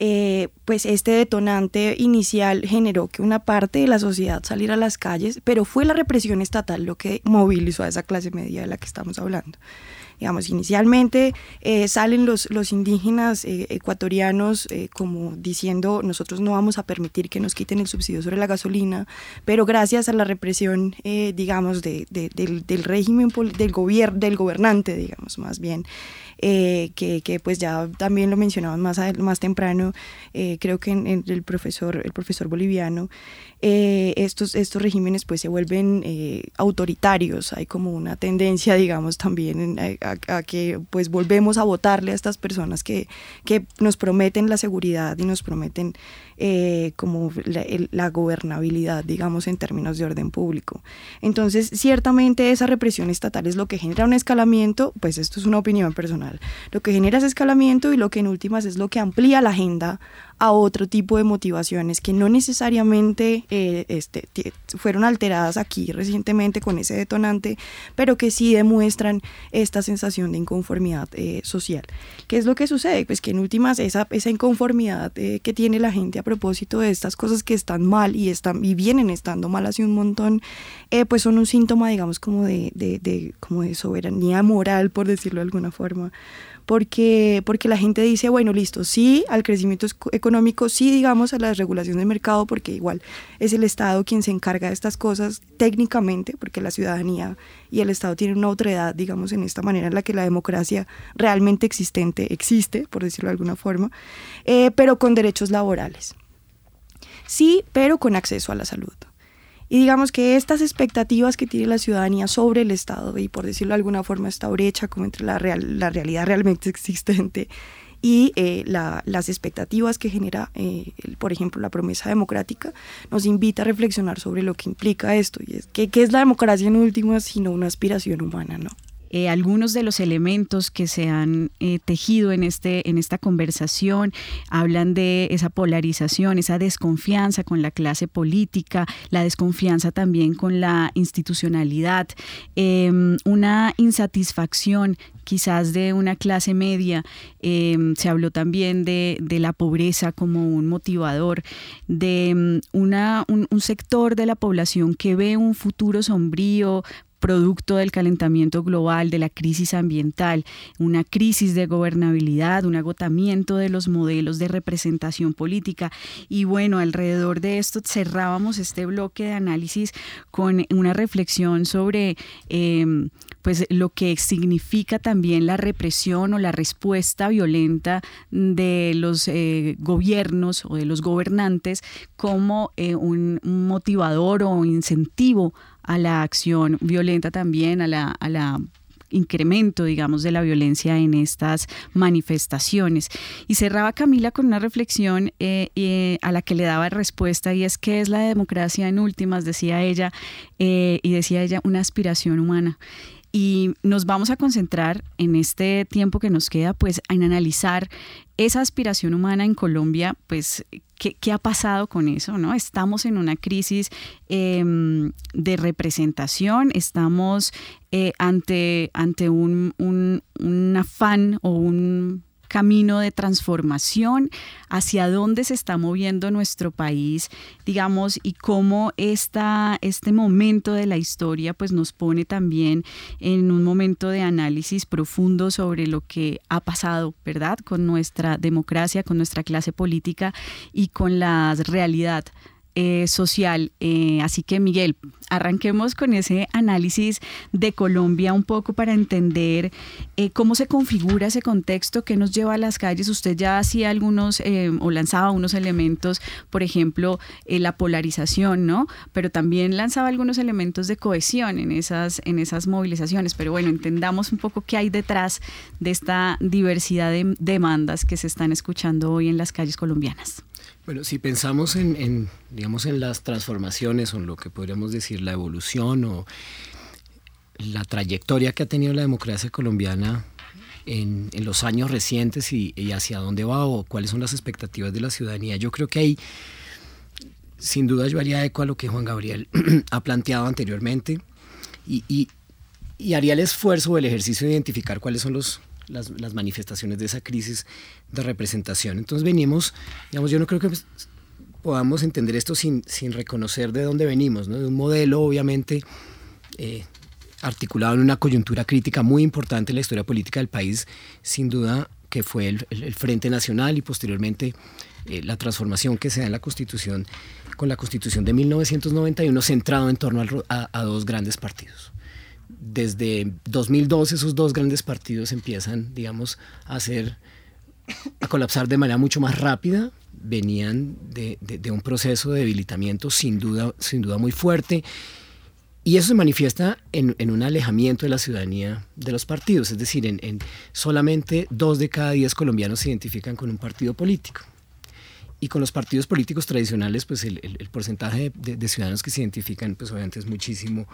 eh, pues este detonante inicial generó que una parte de la sociedad saliera a las calles, pero fue la represión estatal lo que movilizó a esa clase media de la que estamos hablando. Digamos, inicialmente eh, salen los, los indígenas eh, ecuatorianos como diciendo nosotros no vamos a permitir que nos quiten el subsidio sobre la gasolina, pero gracias a la represión, digamos, de, del, del, régimen, del, gobierno del gobernante, digamos, más bien, eh, que, que, pues ya también lo mencionaban más, más temprano, eh, creo que en, el, profesor, el profesor boliviano, eh, estos, estos regímenes pues se vuelven autoritarios, hay como una tendencia, digamos, también que pues volvemos a votarle a estas personas que, que nos prometen la seguridad y nos prometen como la, la, gobernabilidad, digamos, en términos de orden público. Entonces, ciertamente esa represión estatal es lo que genera un escalamiento, pues esto es una opinión personal lo que genera es escalamiento y lo que en últimas es lo que amplía la agenda a otro tipo de motivaciones que no necesariamente eh, este, fueron alteradas aquí recientemente con ese detonante, pero que sí demuestran esta sensación de inconformidad eh, social. ¿Qué es lo que sucede? Pues que en últimas esa, esa inconformidad eh, que tiene la gente a propósito de estas cosas que están mal y, están, y vienen estando mal hace un montón, pues son un síntoma, digamos, como de, de, de, como de soberanía moral, por decirlo de alguna forma porque, porque la gente dice, bueno, listo, sí al crecimiento económico, sí digamos a la regulación del mercado, porque igual es el Estado quien se encarga de estas cosas técnicamente, porque la ciudadanía y el Estado tienen una otra edad, digamos, en esta manera en la que la democracia realmente existente existe, por decirlo de alguna forma, eh, pero con derechos laborales. Sí, pero con acceso a la salud. Y digamos que estas expectativas que tiene la ciudadanía sobre el Estado, y por decirlo de alguna forma esta brecha como entre la, real, la realidad realmente existente y eh, las expectativas que genera, eh, por ejemplo, la promesa democrática, nos invita a reflexionar sobre lo que implica esto. Y es que, ¿qué es la democracia en últimas sino una aspiración humana? ¿no? Eh, algunos de los elementos que se han eh, tejido en, este, en esta conversación hablan de esa polarización, esa desconfianza con la clase política, la desconfianza también con la institucionalidad, em, una insatisfacción quizás de una clase media. Em, se habló también de, la pobreza como un motivador, de em, una, un, sector de la población que ve un futuro sombrío producto del calentamiento global, de la crisis ambiental, una crisis de gobernabilidad, un agotamiento de los modelos de representación política. Y bueno, alrededor de esto cerrábamos este bloque de análisis con una reflexión sobre... Em, pues lo que significa también la represión o la respuesta violenta de los eh, gobiernos o de los gobernantes como eh, un motivador o incentivo a la acción violenta también, a la, a la incremento, digamos, de la violencia en estas manifestaciones. Y cerraba Camila con una reflexión eh, eh, a la que le daba respuesta y es que es la democracia en últimas, decía ella, eh, y decía ella, una aspiración humana. Y nos vamos a concentrar en este tiempo que nos queda, pues, en analizar esa aspiración humana en Colombia, pues, ¿qué, ha pasado con eso? ¿no? Estamos en una crisis em, de representación, estamos eh, ante, ante un, un, afán o un camino de transformación, hacia dónde se está moviendo nuestro país, digamos, y cómo esta, este momento de la historia pues nos pone también en un momento de análisis profundo sobre lo que ha pasado, ¿verdad? Con nuestra democracia, con nuestra clase política y con la realidad eh, social. Eh, así que Miguel, arranquemos con ese análisis de Colombia un poco para entender eh, cómo se configura ese contexto, qué nos lleva a las calles. Usted ya hacía algunos o lanzaba unos elementos, por ejemplo, la polarización, ¿no? Pero también lanzaba algunos elementos de cohesión en esas, en esas movilizaciones. Pero bueno, entendamos un poco qué hay detrás de esta diversidad de demandas que se están escuchando hoy en las calles colombianas. Bueno, si pensamos en, digamos, en las transformaciones o en lo que podríamos decir la evolución o la trayectoria que ha tenido la democracia colombiana en, los años recientes y, hacia dónde va o cuáles son las expectativas de la ciudadanía, yo creo que hay, sin duda yo haría eco a lo que Juan Gabriel ha planteado anteriormente y, y haría el esfuerzo o el ejercicio de identificar cuáles son los, las, las, manifestaciones de esa crisis de representación. Entonces venimos, digamos, yo no creo que pues, podamos entender esto sin, sin, reconocer de dónde venimos, ¿no? de un modelo obviamente eh, articulado en una coyuntura crítica muy importante en la historia política del país, sin duda que fue el, el, Frente Nacional y posteriormente eh, la transformación que se da en la Constitución con la Constitución de 1991 centrado en torno a, a dos grandes partidos desde 2012 esos dos grandes partidos empiezan, digamos, a hacer, a colapsar de manera mucho más rápida. Venían de, un proceso de debilitamiento sin duda, sin duda muy fuerte. Y eso se manifiesta en, un alejamiento de la ciudadanía de los partidos, es decir, en, solamente dos de cada diez colombianos se identifican con un partido político. Y con los partidos políticos tradicionales, pues el, porcentaje de, de, ciudadanos que se identifican, pues obviamente es muchísimo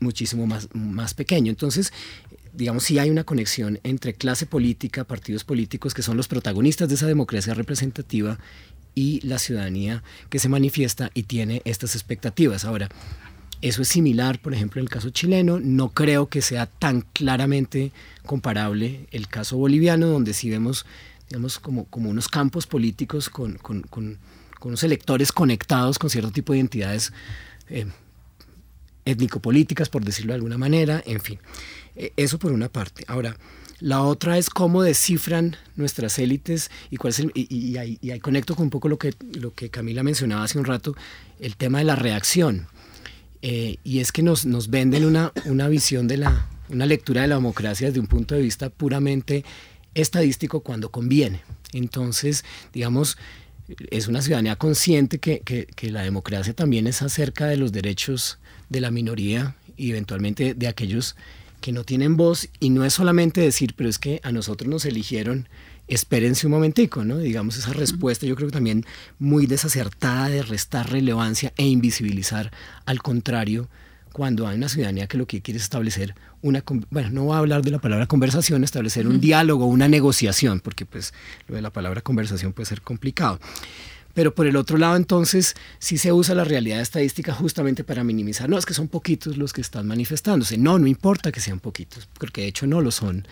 muchísimo más, más pequeño. Entonces, digamos, sí hay una conexión entre clase política, partidos políticos que son los protagonistas de esa democracia representativa y la ciudadanía que se manifiesta y tiene estas expectativas. Ahora, eso es similar, por ejemplo, en el caso chileno. No creo que sea tan claramente comparable el caso boliviano, donde sí vemos, digamos, como, como unos campos políticos con, con, con, unos electores conectados con cierto tipo de identidades eh, étnico-políticas, por decirlo de alguna manera, en fin. E, eso por una parte. Ahora, la otra es cómo descifran nuestras élites y cuál es y, ahí, conecto con un poco lo que, lo que Camila mencionaba hace un rato, el tema de la reacción. Eh, y es que nos, nos venden una, una visión de la, una lectura de la democracia desde un punto de vista puramente estadístico cuando conviene. Entonces, digamos, es una ciudadanía consciente que, que, que la democracia también es acerca de los derechos de la minoría y eventualmente de aquellos que no tienen voz y no es solamente decir, pero es que a nosotros nos eligieron, espérense un momentico, ¿no? Digamos esa respuesta yo creo que también muy desacertada de restar relevancia e invisibilizar al contrario cuando hay una ciudadanía que lo que quiere es establecer una, bueno, no voy a hablar de la palabra conversación, establecer un diálogo, una negociación, porque pues lo de la palabra conversación puede ser complicado. Pero por el otro lado, entonces, sí se usa la realidad estadística justamente para minimizar. No, es que son poquitos los que están manifestándose. No, no importa que sean poquitos, porque de hecho no lo son.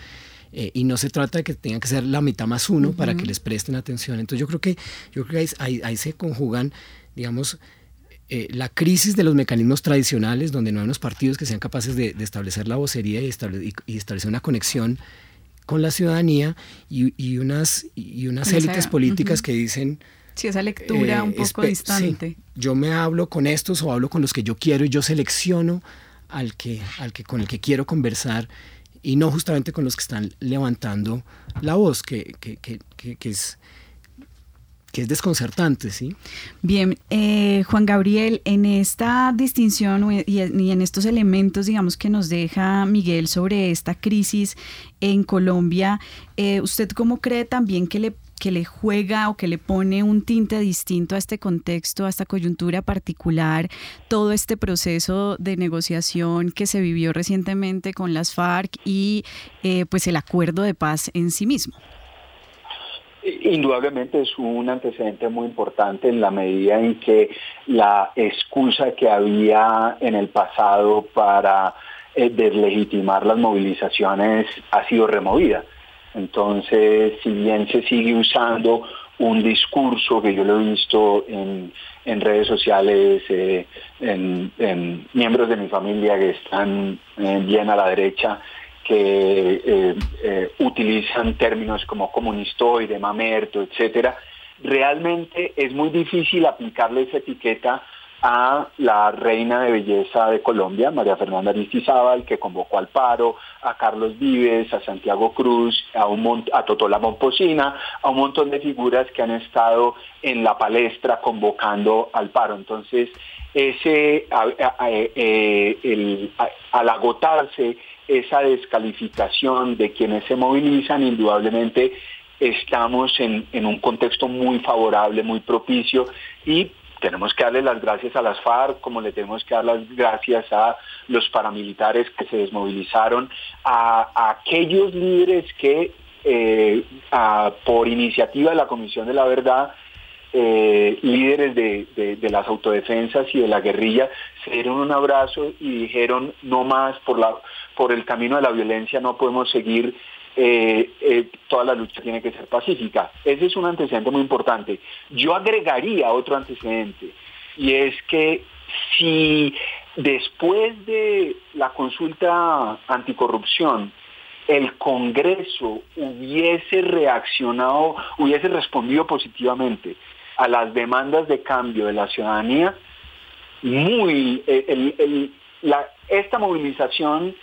Eh, y no se trata de que tengan que ser la mitad más uno para que les presten atención. Entonces yo creo que, yo creo que ahí, ahí, se conjugan, digamos, eh, la crisis de los mecanismos tradicionales, donde no hay unos partidos que sean capaces de, establecer la vocería y, y, establecer una conexión con la ciudadanía y, unas, y unas élites políticas que dicen Sí, esa lectura eh, un poco distante. Yo me hablo con estos o hablo con los que yo quiero y yo selecciono al que, al que con el que quiero conversar y no justamente con los que están levantando la voz, que, que, que, que es que es desconcertante, ¿sí? Bien, eh, Juan Gabriel, en esta distinción y en estos elementos, digamos, que nos deja Miguel sobre esta crisis en Colombia, eh, ¿usted cómo cree también que le que le juega o que le pone un tinte distinto a este contexto, a esta coyuntura particular, todo este proceso de negociación que se vivió recientemente con las FARC y eh, pues el acuerdo de paz en sí mismo. Indudablemente es un antecedente muy importante en la medida en que la excusa que había en el pasado para eh, deslegitimar las movilizaciones ha sido removida. Entonces, si bien se sigue usando un discurso que yo lo he visto en, redes sociales, eh, en, miembros de mi familia que están eh, bien a la derecha, que eh, utilizan términos como comunistoide, mamerto, etcétera, realmente es muy difícil aplicarle esa etiqueta a la reina de belleza de Colombia, María Fernanda Aristizábal, que convocó al paro, a Carlos Vives, a Santiago Cruz, a, un a Totola Momposina, a un montón de figuras que han estado en la palestra convocando al paro. Entonces, ese, eh, al agotarse esa descalificación de quienes se movilizan, indudablemente estamos en, en un contexto muy favorable, muy propicio y tenemos que darle las gracias a las FARC, como le tenemos que dar las gracias a los paramilitares que se desmovilizaron, a, aquellos líderes que eh, por iniciativa de la Comisión de la Verdad, eh, líderes de, las autodefensas y de la guerrilla, se dieron un abrazo y dijeron no más por, la, por el camino de la violencia, no podemos seguir eh, eh, toda la lucha tiene que ser pacífica. Ese es un antecedente muy importante. Yo agregaría otro antecedente, y es que si después de la consulta anticorrupción, el Congreso hubiese reaccionado, hubiese respondido positivamente a las demandas de cambio de la ciudadanía, muy, eh, esta movilización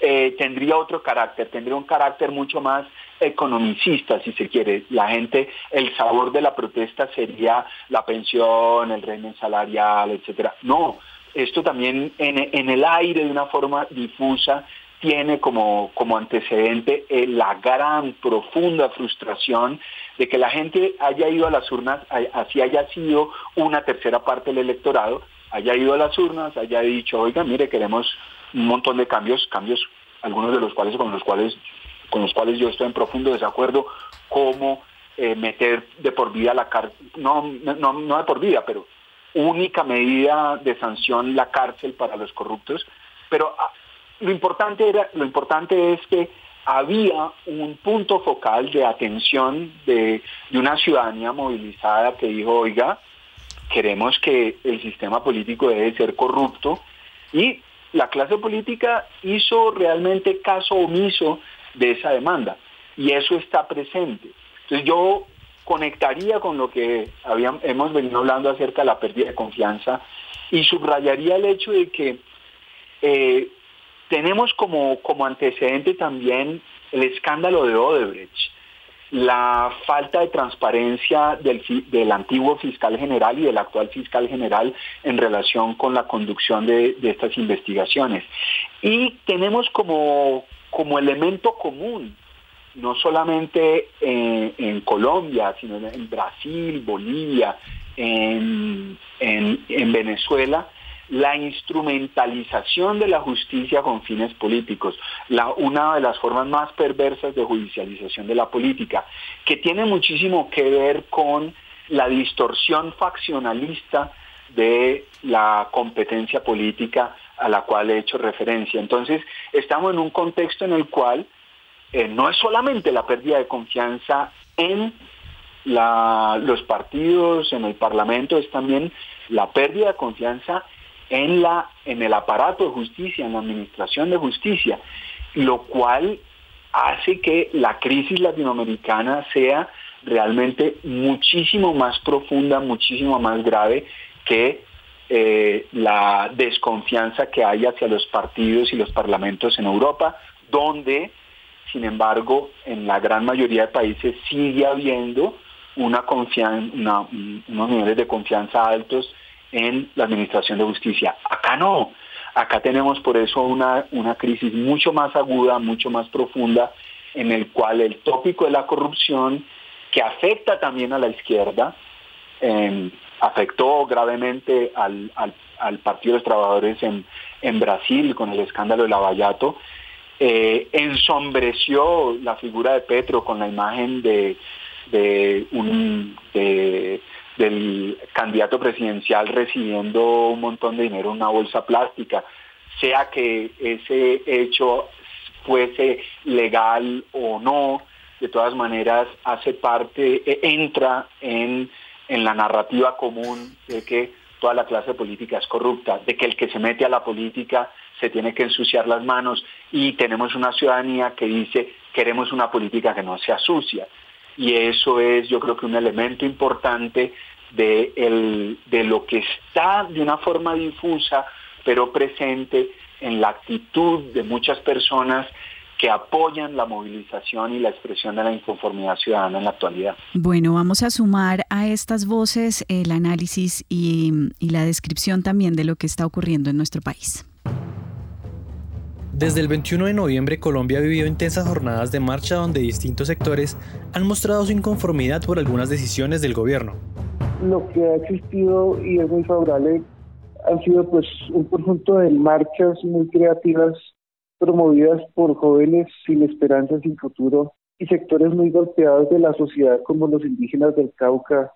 eh, tendría otro carácter, tendría un carácter mucho más economicista, si se quiere. La gente, el sabor de la protesta sería la pensión, el régimen salarial, etcétera. No, esto también en, el aire de una forma difusa tiene como, como antecedente eh, la gran, profunda frustración de que la gente haya ido a las urnas, así haya sido una tercera parte del electorado, haya ido a las urnas, haya dicho, oiga, mire, queremos un montón de cambios, cambios algunos de los cuales con los cuales con los cuales yo estoy en profundo desacuerdo, como eh, meter de por vida la cárcel, no, no, no de por vida, pero única medida de sanción la cárcel para los corruptos. Pero ah, lo importante era, lo importante es que había un punto focal de atención de, una ciudadanía movilizada que dijo, oiga, queremos que el sistema político debe ser corrupto y la clase política hizo realmente caso omiso de esa demanda y eso está presente. Entonces yo conectaría con lo que hemos venido hablando acerca de la pérdida de confianza y subrayaría el hecho de que eh, tenemos como, como antecedente también el escándalo de Odebrecht la falta de transparencia del, del, antiguo fiscal general y del actual fiscal general en relación con la conducción de, estas investigaciones. Y tenemos como, como elemento común, no solamente en, Colombia, sino en Brasil, Bolivia, en, en Venezuela, la instrumentalización de la justicia con fines políticos, una de las formas más perversas de judicialización de la política, que tiene muchísimo que ver con la distorsión faccionalista de la competencia política a la cual he hecho referencia. Entonces, estamos en un contexto en el cual eh, no es solamente la pérdida de confianza en los partidos, en el Parlamento, es también la pérdida de confianza en, la, en el aparato de justicia, en la administración de justicia, lo cual hace que la crisis latinoamericana sea realmente muchísimo más profunda, muchísimo más grave que eh, la desconfianza que hay hacia los partidos y los parlamentos en Europa, donde, sin embargo, en la gran mayoría de países sigue habiendo una confianza, unos niveles de confianza altos en la administración de justicia. Acá no, acá tenemos por eso una, una crisis mucho más aguda, mucho más profunda, en el cual el tópico de la corrupción, que afecta también a la izquierda, em, afectó gravemente al, Partido de los Trabajadores en, en Brasil con el escándalo de Lavallato, eh, ensombreció la figura de Petro con la imagen de, de un de del candidato presidencial recibiendo un montón de dinero en una bolsa plástica, sea que ese hecho fuese legal o no, de todas maneras hace parte, e, entra en, en la narrativa común de que toda la clase política es corrupta, de que el que se mete a la política se tiene que ensuciar las manos y tenemos una ciudadanía que dice queremos una política que no sea sucia. Y eso es yo creo que un elemento importante de, el, de lo que está de una forma difusa pero presente en la actitud de muchas personas que apoyan la movilización y la expresión de la inconformidad ciudadana en la actualidad. Bueno, vamos a sumar a estas voces el análisis y, y la descripción también de lo que está ocurriendo en nuestro país. Desde el 21 de noviembre Colombia ha vivido intensas jornadas de marcha donde distintos sectores han mostrado su inconformidad por algunas decisiones del gobierno. Lo que ha existido y es muy favorable han sido pues un conjunto de marchas muy creativas promovidas por jóvenes sin esperanza, sin futuro y sectores muy golpeados de la sociedad como los indígenas del Cauca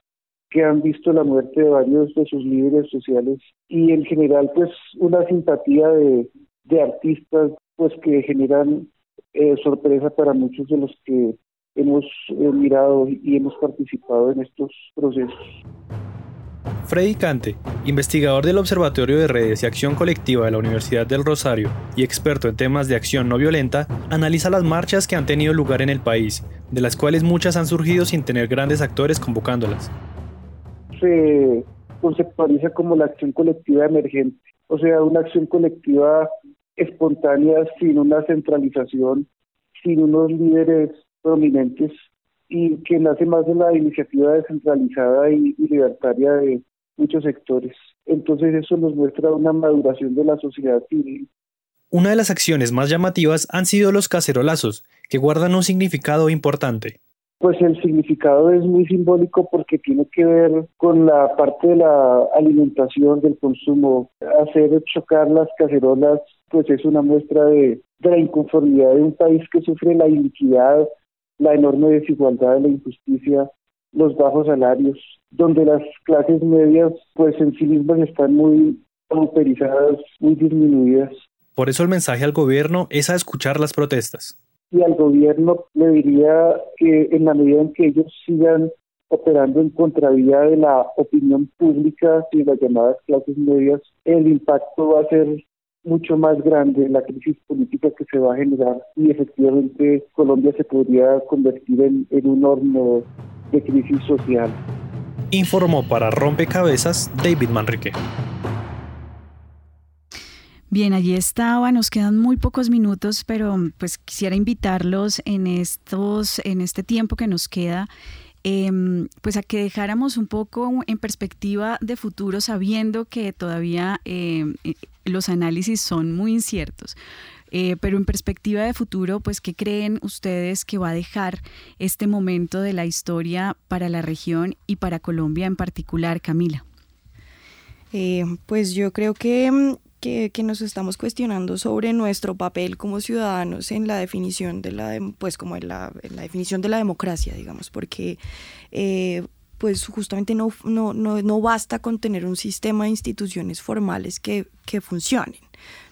que han visto la muerte de varios de sus líderes sociales y en general pues una simpatía de, artistas pues que generan eh, sorpresa para muchos de los que hemos eh, mirado y hemos participado en estos procesos. Freddy Cante, investigador del Observatorio de Redes y Acción Colectiva de la Universidad del Rosario y experto en temas de acción no violenta, analiza las marchas que han tenido lugar en el país, de las cuales muchas han surgido sin tener grandes actores convocándolas. Se conceptualiza como la acción colectiva emergente, o sea, una acción colectiva espontánea sin una centralización, sin unos líderes prominentes y que nace más de la iniciativa descentralizada y, libertaria de, muchos sectores. Entonces eso nos muestra una maduración de la sociedad civil. Una de las acciones más llamativas han sido los cacerolazos, que guardan un significado importante. Pues el significado es muy simbólico porque tiene que ver con la parte de la alimentación, del consumo. Hacer chocar las cacerolas pues es una muestra de, de la inconformidad de un país que sufre la iniquidad, la enorme desigualdad, la injusticia, los bajos salarios, donde las clases medias pues en sí mismas están muy pauperizadas, muy disminuidas. Por eso el mensaje al gobierno es a escuchar las protestas. Y al gobierno le diría que en la medida en que ellos sigan operando en contravía de la opinión pública y las llamadas clases medias, el impacto va a ser mucho más grande la crisis política que se va a generar y efectivamente Colombia se podría convertir en, en un horno de crisis social. Informó para Rompecabezas David Manrique. Bien, allí estaba, nos quedan muy pocos minutos, pero pues quisiera invitarlos en estos, en este tiempo que nos queda, em, pues a que dejáramos un poco en perspectiva de futuro, sabiendo que todavía em, eh, los análisis son muy inciertos. Eh, pero en perspectiva de futuro, pues, ¿qué creen ustedes que va a dejar este momento de la historia para la región y para Colombia en particular, Camila? Eh, pues yo creo que, que, nos estamos cuestionando sobre nuestro papel como ciudadanos en la definición de la, pues como en la, definición de la democracia, digamos, porque eh, pues justamente no, no, no, no, basta con tener un sistema de instituciones formales que, que funcionen.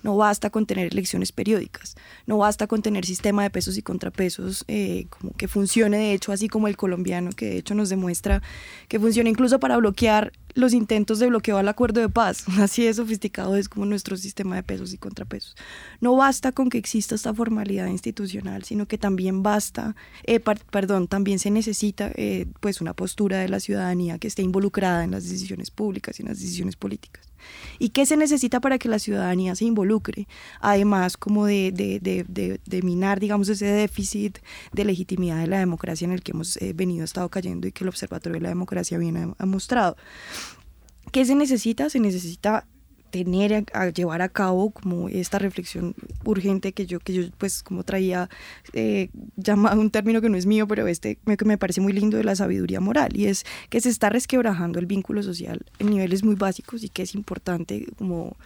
No basta con tener elecciones periódicas, no basta con tener sistema de pesos y contrapesos eh, que funcione de hecho así como el colombiano, que de hecho nos demuestra que funciona incluso para bloquear los intentos de bloqueo al acuerdo de paz. Así de sofisticado es como nuestro sistema de pesos y contrapesos. No basta con que exista esta formalidad institucional, sino que también basta, eh, perdón, también se necesita eh, pues una postura de la ciudadanía que esté involucrada en las decisiones públicas y en las decisiones políticas. ¿Y qué se necesita para que la ciudadanía se involucre? Además, como de, de, minar, digamos, ese déficit de legitimidad de la democracia en el que hemos eh, venido, estado cayendo y que el Observatorio de la Democracia viene ha mostrado. ¿Qué se necesita? Se necesita tener a, llevar a cabo como esta reflexión urgente que yo que yo pues como traía eh, llamado un término que no es mío pero este me, me parece muy lindo de la sabiduría moral y es que se está resquebrajando el vínculo social en niveles muy básicos y que es importante como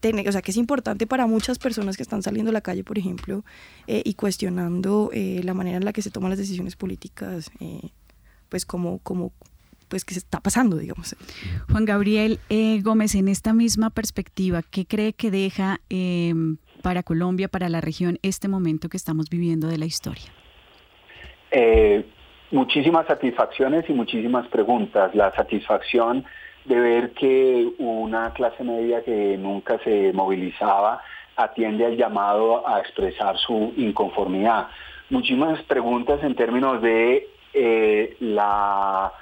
tener, o sea que es importante para muchas personas que están saliendo a la calle por ejemplo eh, y cuestionando eh, la manera en la que se toman las decisiones políticas pues como como pues que se está pasando, digamos. Juan Gabriel eh, Gómez, en esta misma perspectiva, ¿qué cree que deja em, para Colombia, para la región, este momento que estamos viviendo de la historia? Eh, muchísimas satisfacciones y muchísimas preguntas. La satisfacción de ver que una clase media que nunca se movilizaba atiende al llamado a expresar su inconformidad. Muchísimas preguntas en términos de eh, la,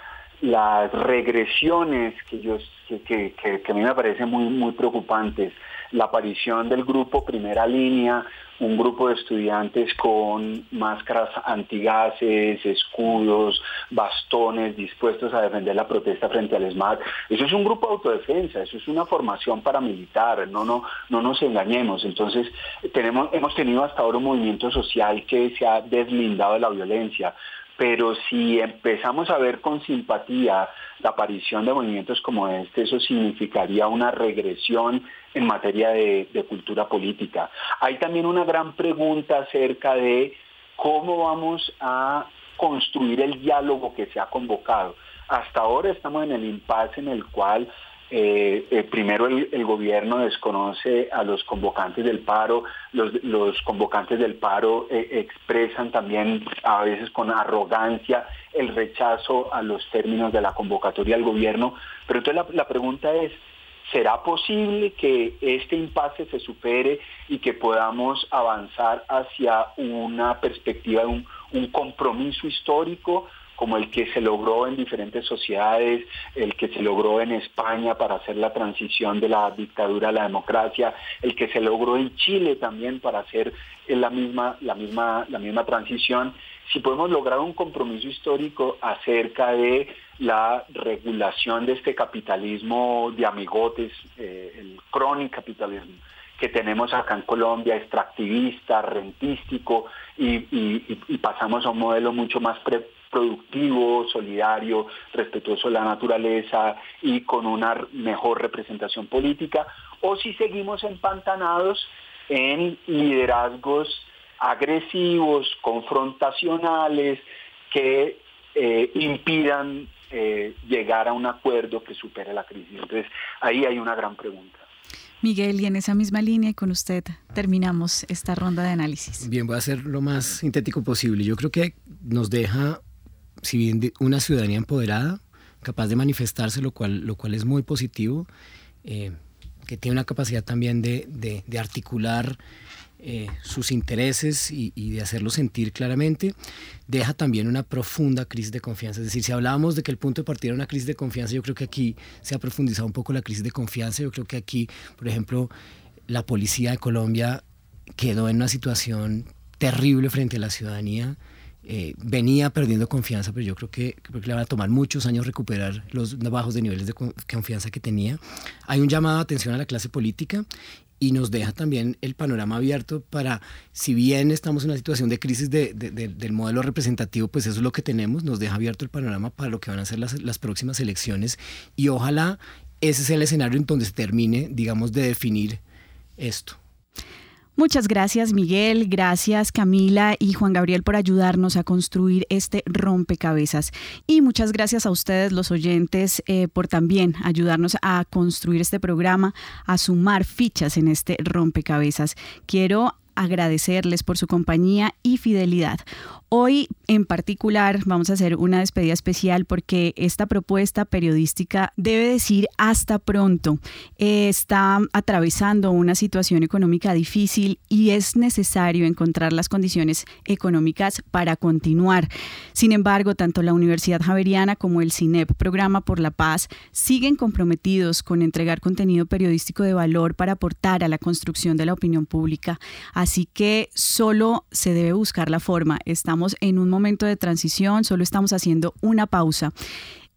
las regresiones que, yo, que, que, a mí me parecen muy, muy preocupantes. La aparición del grupo Primera Línea, un grupo de estudiantes con máscaras antigases, escudos, bastones, dispuestos a defender la protesta frente al SMAT. Eso es un grupo de autodefensa, eso es una formación paramilitar, no, no, no nos engañemos. Entonces, tenemos, hemos tenido hasta ahora un movimiento social que se ha deslindado de la violencia, pero si empezamos a ver con simpatía la aparición de movimientos como este, eso significaría una regresión en materia de, cultura política. Hay también una gran pregunta acerca de cómo vamos a construir el diálogo que se ha convocado. Hasta ahora estamos en el impasse en el cual eh, eh, primero el, gobierno desconoce a los convocantes del paro, los, convocantes del paro eh, expresan también a veces con arrogancia el rechazo a los términos de la convocatoria del gobierno, pero entonces la, pregunta es, ¿será posible que este impasse se supere y que podamos avanzar hacia una perspectiva de un compromiso histórico como el que se logró en diferentes sociedades, el que se logró en España para hacer la transición de la dictadura a la democracia, el que se logró en Chile también para hacer la misma, la misma, la misma transición, si podemos lograr un compromiso histórico acerca de la regulación de este capitalismo de amigotes, eh, el crónico capitalismo que tenemos acá en Colombia, extractivista, rentístico, y, pasamos a un modelo mucho más productivo, solidario, respetuoso de la naturaleza y con una mejor representación política, o si seguimos empantanados en liderazgos agresivos, confrontacionales, que eh, impidan eh, llegar a un acuerdo que supere la crisis. Entonces, ahí hay una gran pregunta. Miguel, y en esa misma línea con usted terminamos esta ronda de análisis. Bien, voy a ser lo más sintético posible. Yo creo que nos deja si bien una ciudadanía empoderada, capaz de manifestarse, lo cual, lo cual es muy positivo, eh, que tiene una capacidad también de, de, articular eh, sus intereses y, de hacerlos sentir claramente, deja también una profunda crisis de confianza. Es decir, si hablábamos de que el punto de partida era una crisis de confianza, yo creo que aquí se ha profundizado un poco la crisis de confianza. Yo creo que aquí, por ejemplo, la policía de Colombia quedó en una situación terrible frente a la ciudadanía eh, venía perdiendo confianza, pero yo creo que, le va a tomar muchos años recuperar los bajos de niveles de confianza que tenía. Hay un llamado de atención a la clase política y nos deja también el panorama abierto para, si bien estamos en una situación de crisis del modelo representativo, pues eso es lo que tenemos, nos deja abierto el panorama para lo que van a ser las, las próximas elecciones y ojalá ese sea el escenario en donde se termine, digamos, de definir esto. Muchas gracias Miguel, gracias Camila y Juan Gabriel por ayudarnos a construir este rompecabezas. Y muchas gracias a ustedes los oyentes eh, por también ayudarnos a construir este programa, a sumar fichas en este rompecabezas. Quiero agradecerles por su compañía y fidelidad. Hoy en particular vamos a hacer una despedida especial porque esta propuesta periodística debe decir hasta pronto. Está atravesando una situación económica difícil y es necesario encontrar las condiciones económicas para continuar. Sin embargo, tanto la Universidad Javeriana como el CINEP, Programa por la Paz, siguen comprometidos con entregar contenido periodístico de valor para aportar a la construcción de la opinión pública. Así que solo se debe buscar la forma. Estamos en un momento de transición, solo estamos haciendo una pausa.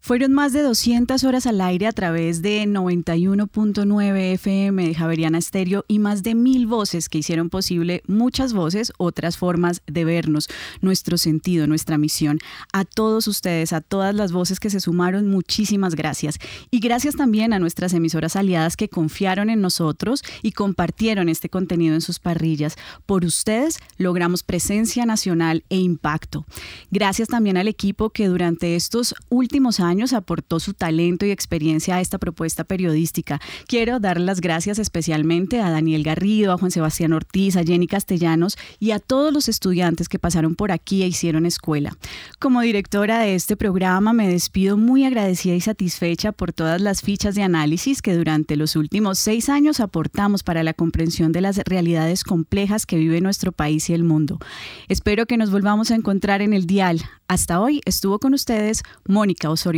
Fueron más de 200 horas al aire a través de 91.9 FM de Javeriana Estéreo y más de mil voces que hicieron posible muchas voces, otras formas de vernos, nuestro sentido, nuestra misión. A todos ustedes, a todas las voces que se sumaron, muchísimas gracias. Y gracias también a nuestras emisoras aliadas que confiaron en nosotros y compartieron este contenido en sus parrillas. Por ustedes logramos presencia nacional e impacto. Gracias también al equipo que durante estos últimos años años aportó su talento y experiencia a esta propuesta periodística. Quiero dar las gracias especialmente a Daniel Garrido, a Juan Sebastián Ortiz, a Jenny Castellanos y a todos los estudiantes que pasaron por aquí e hicieron escuela. Como directora de este programa me despido muy agradecida y satisfecha por todas las fichas de análisis que durante los últimos seis años aportamos para la comprensión de las realidades complejas que vive nuestro país y el mundo. Espero que nos volvamos a encontrar en el dial. Hasta hoy estuvo con ustedes Mónica Osorio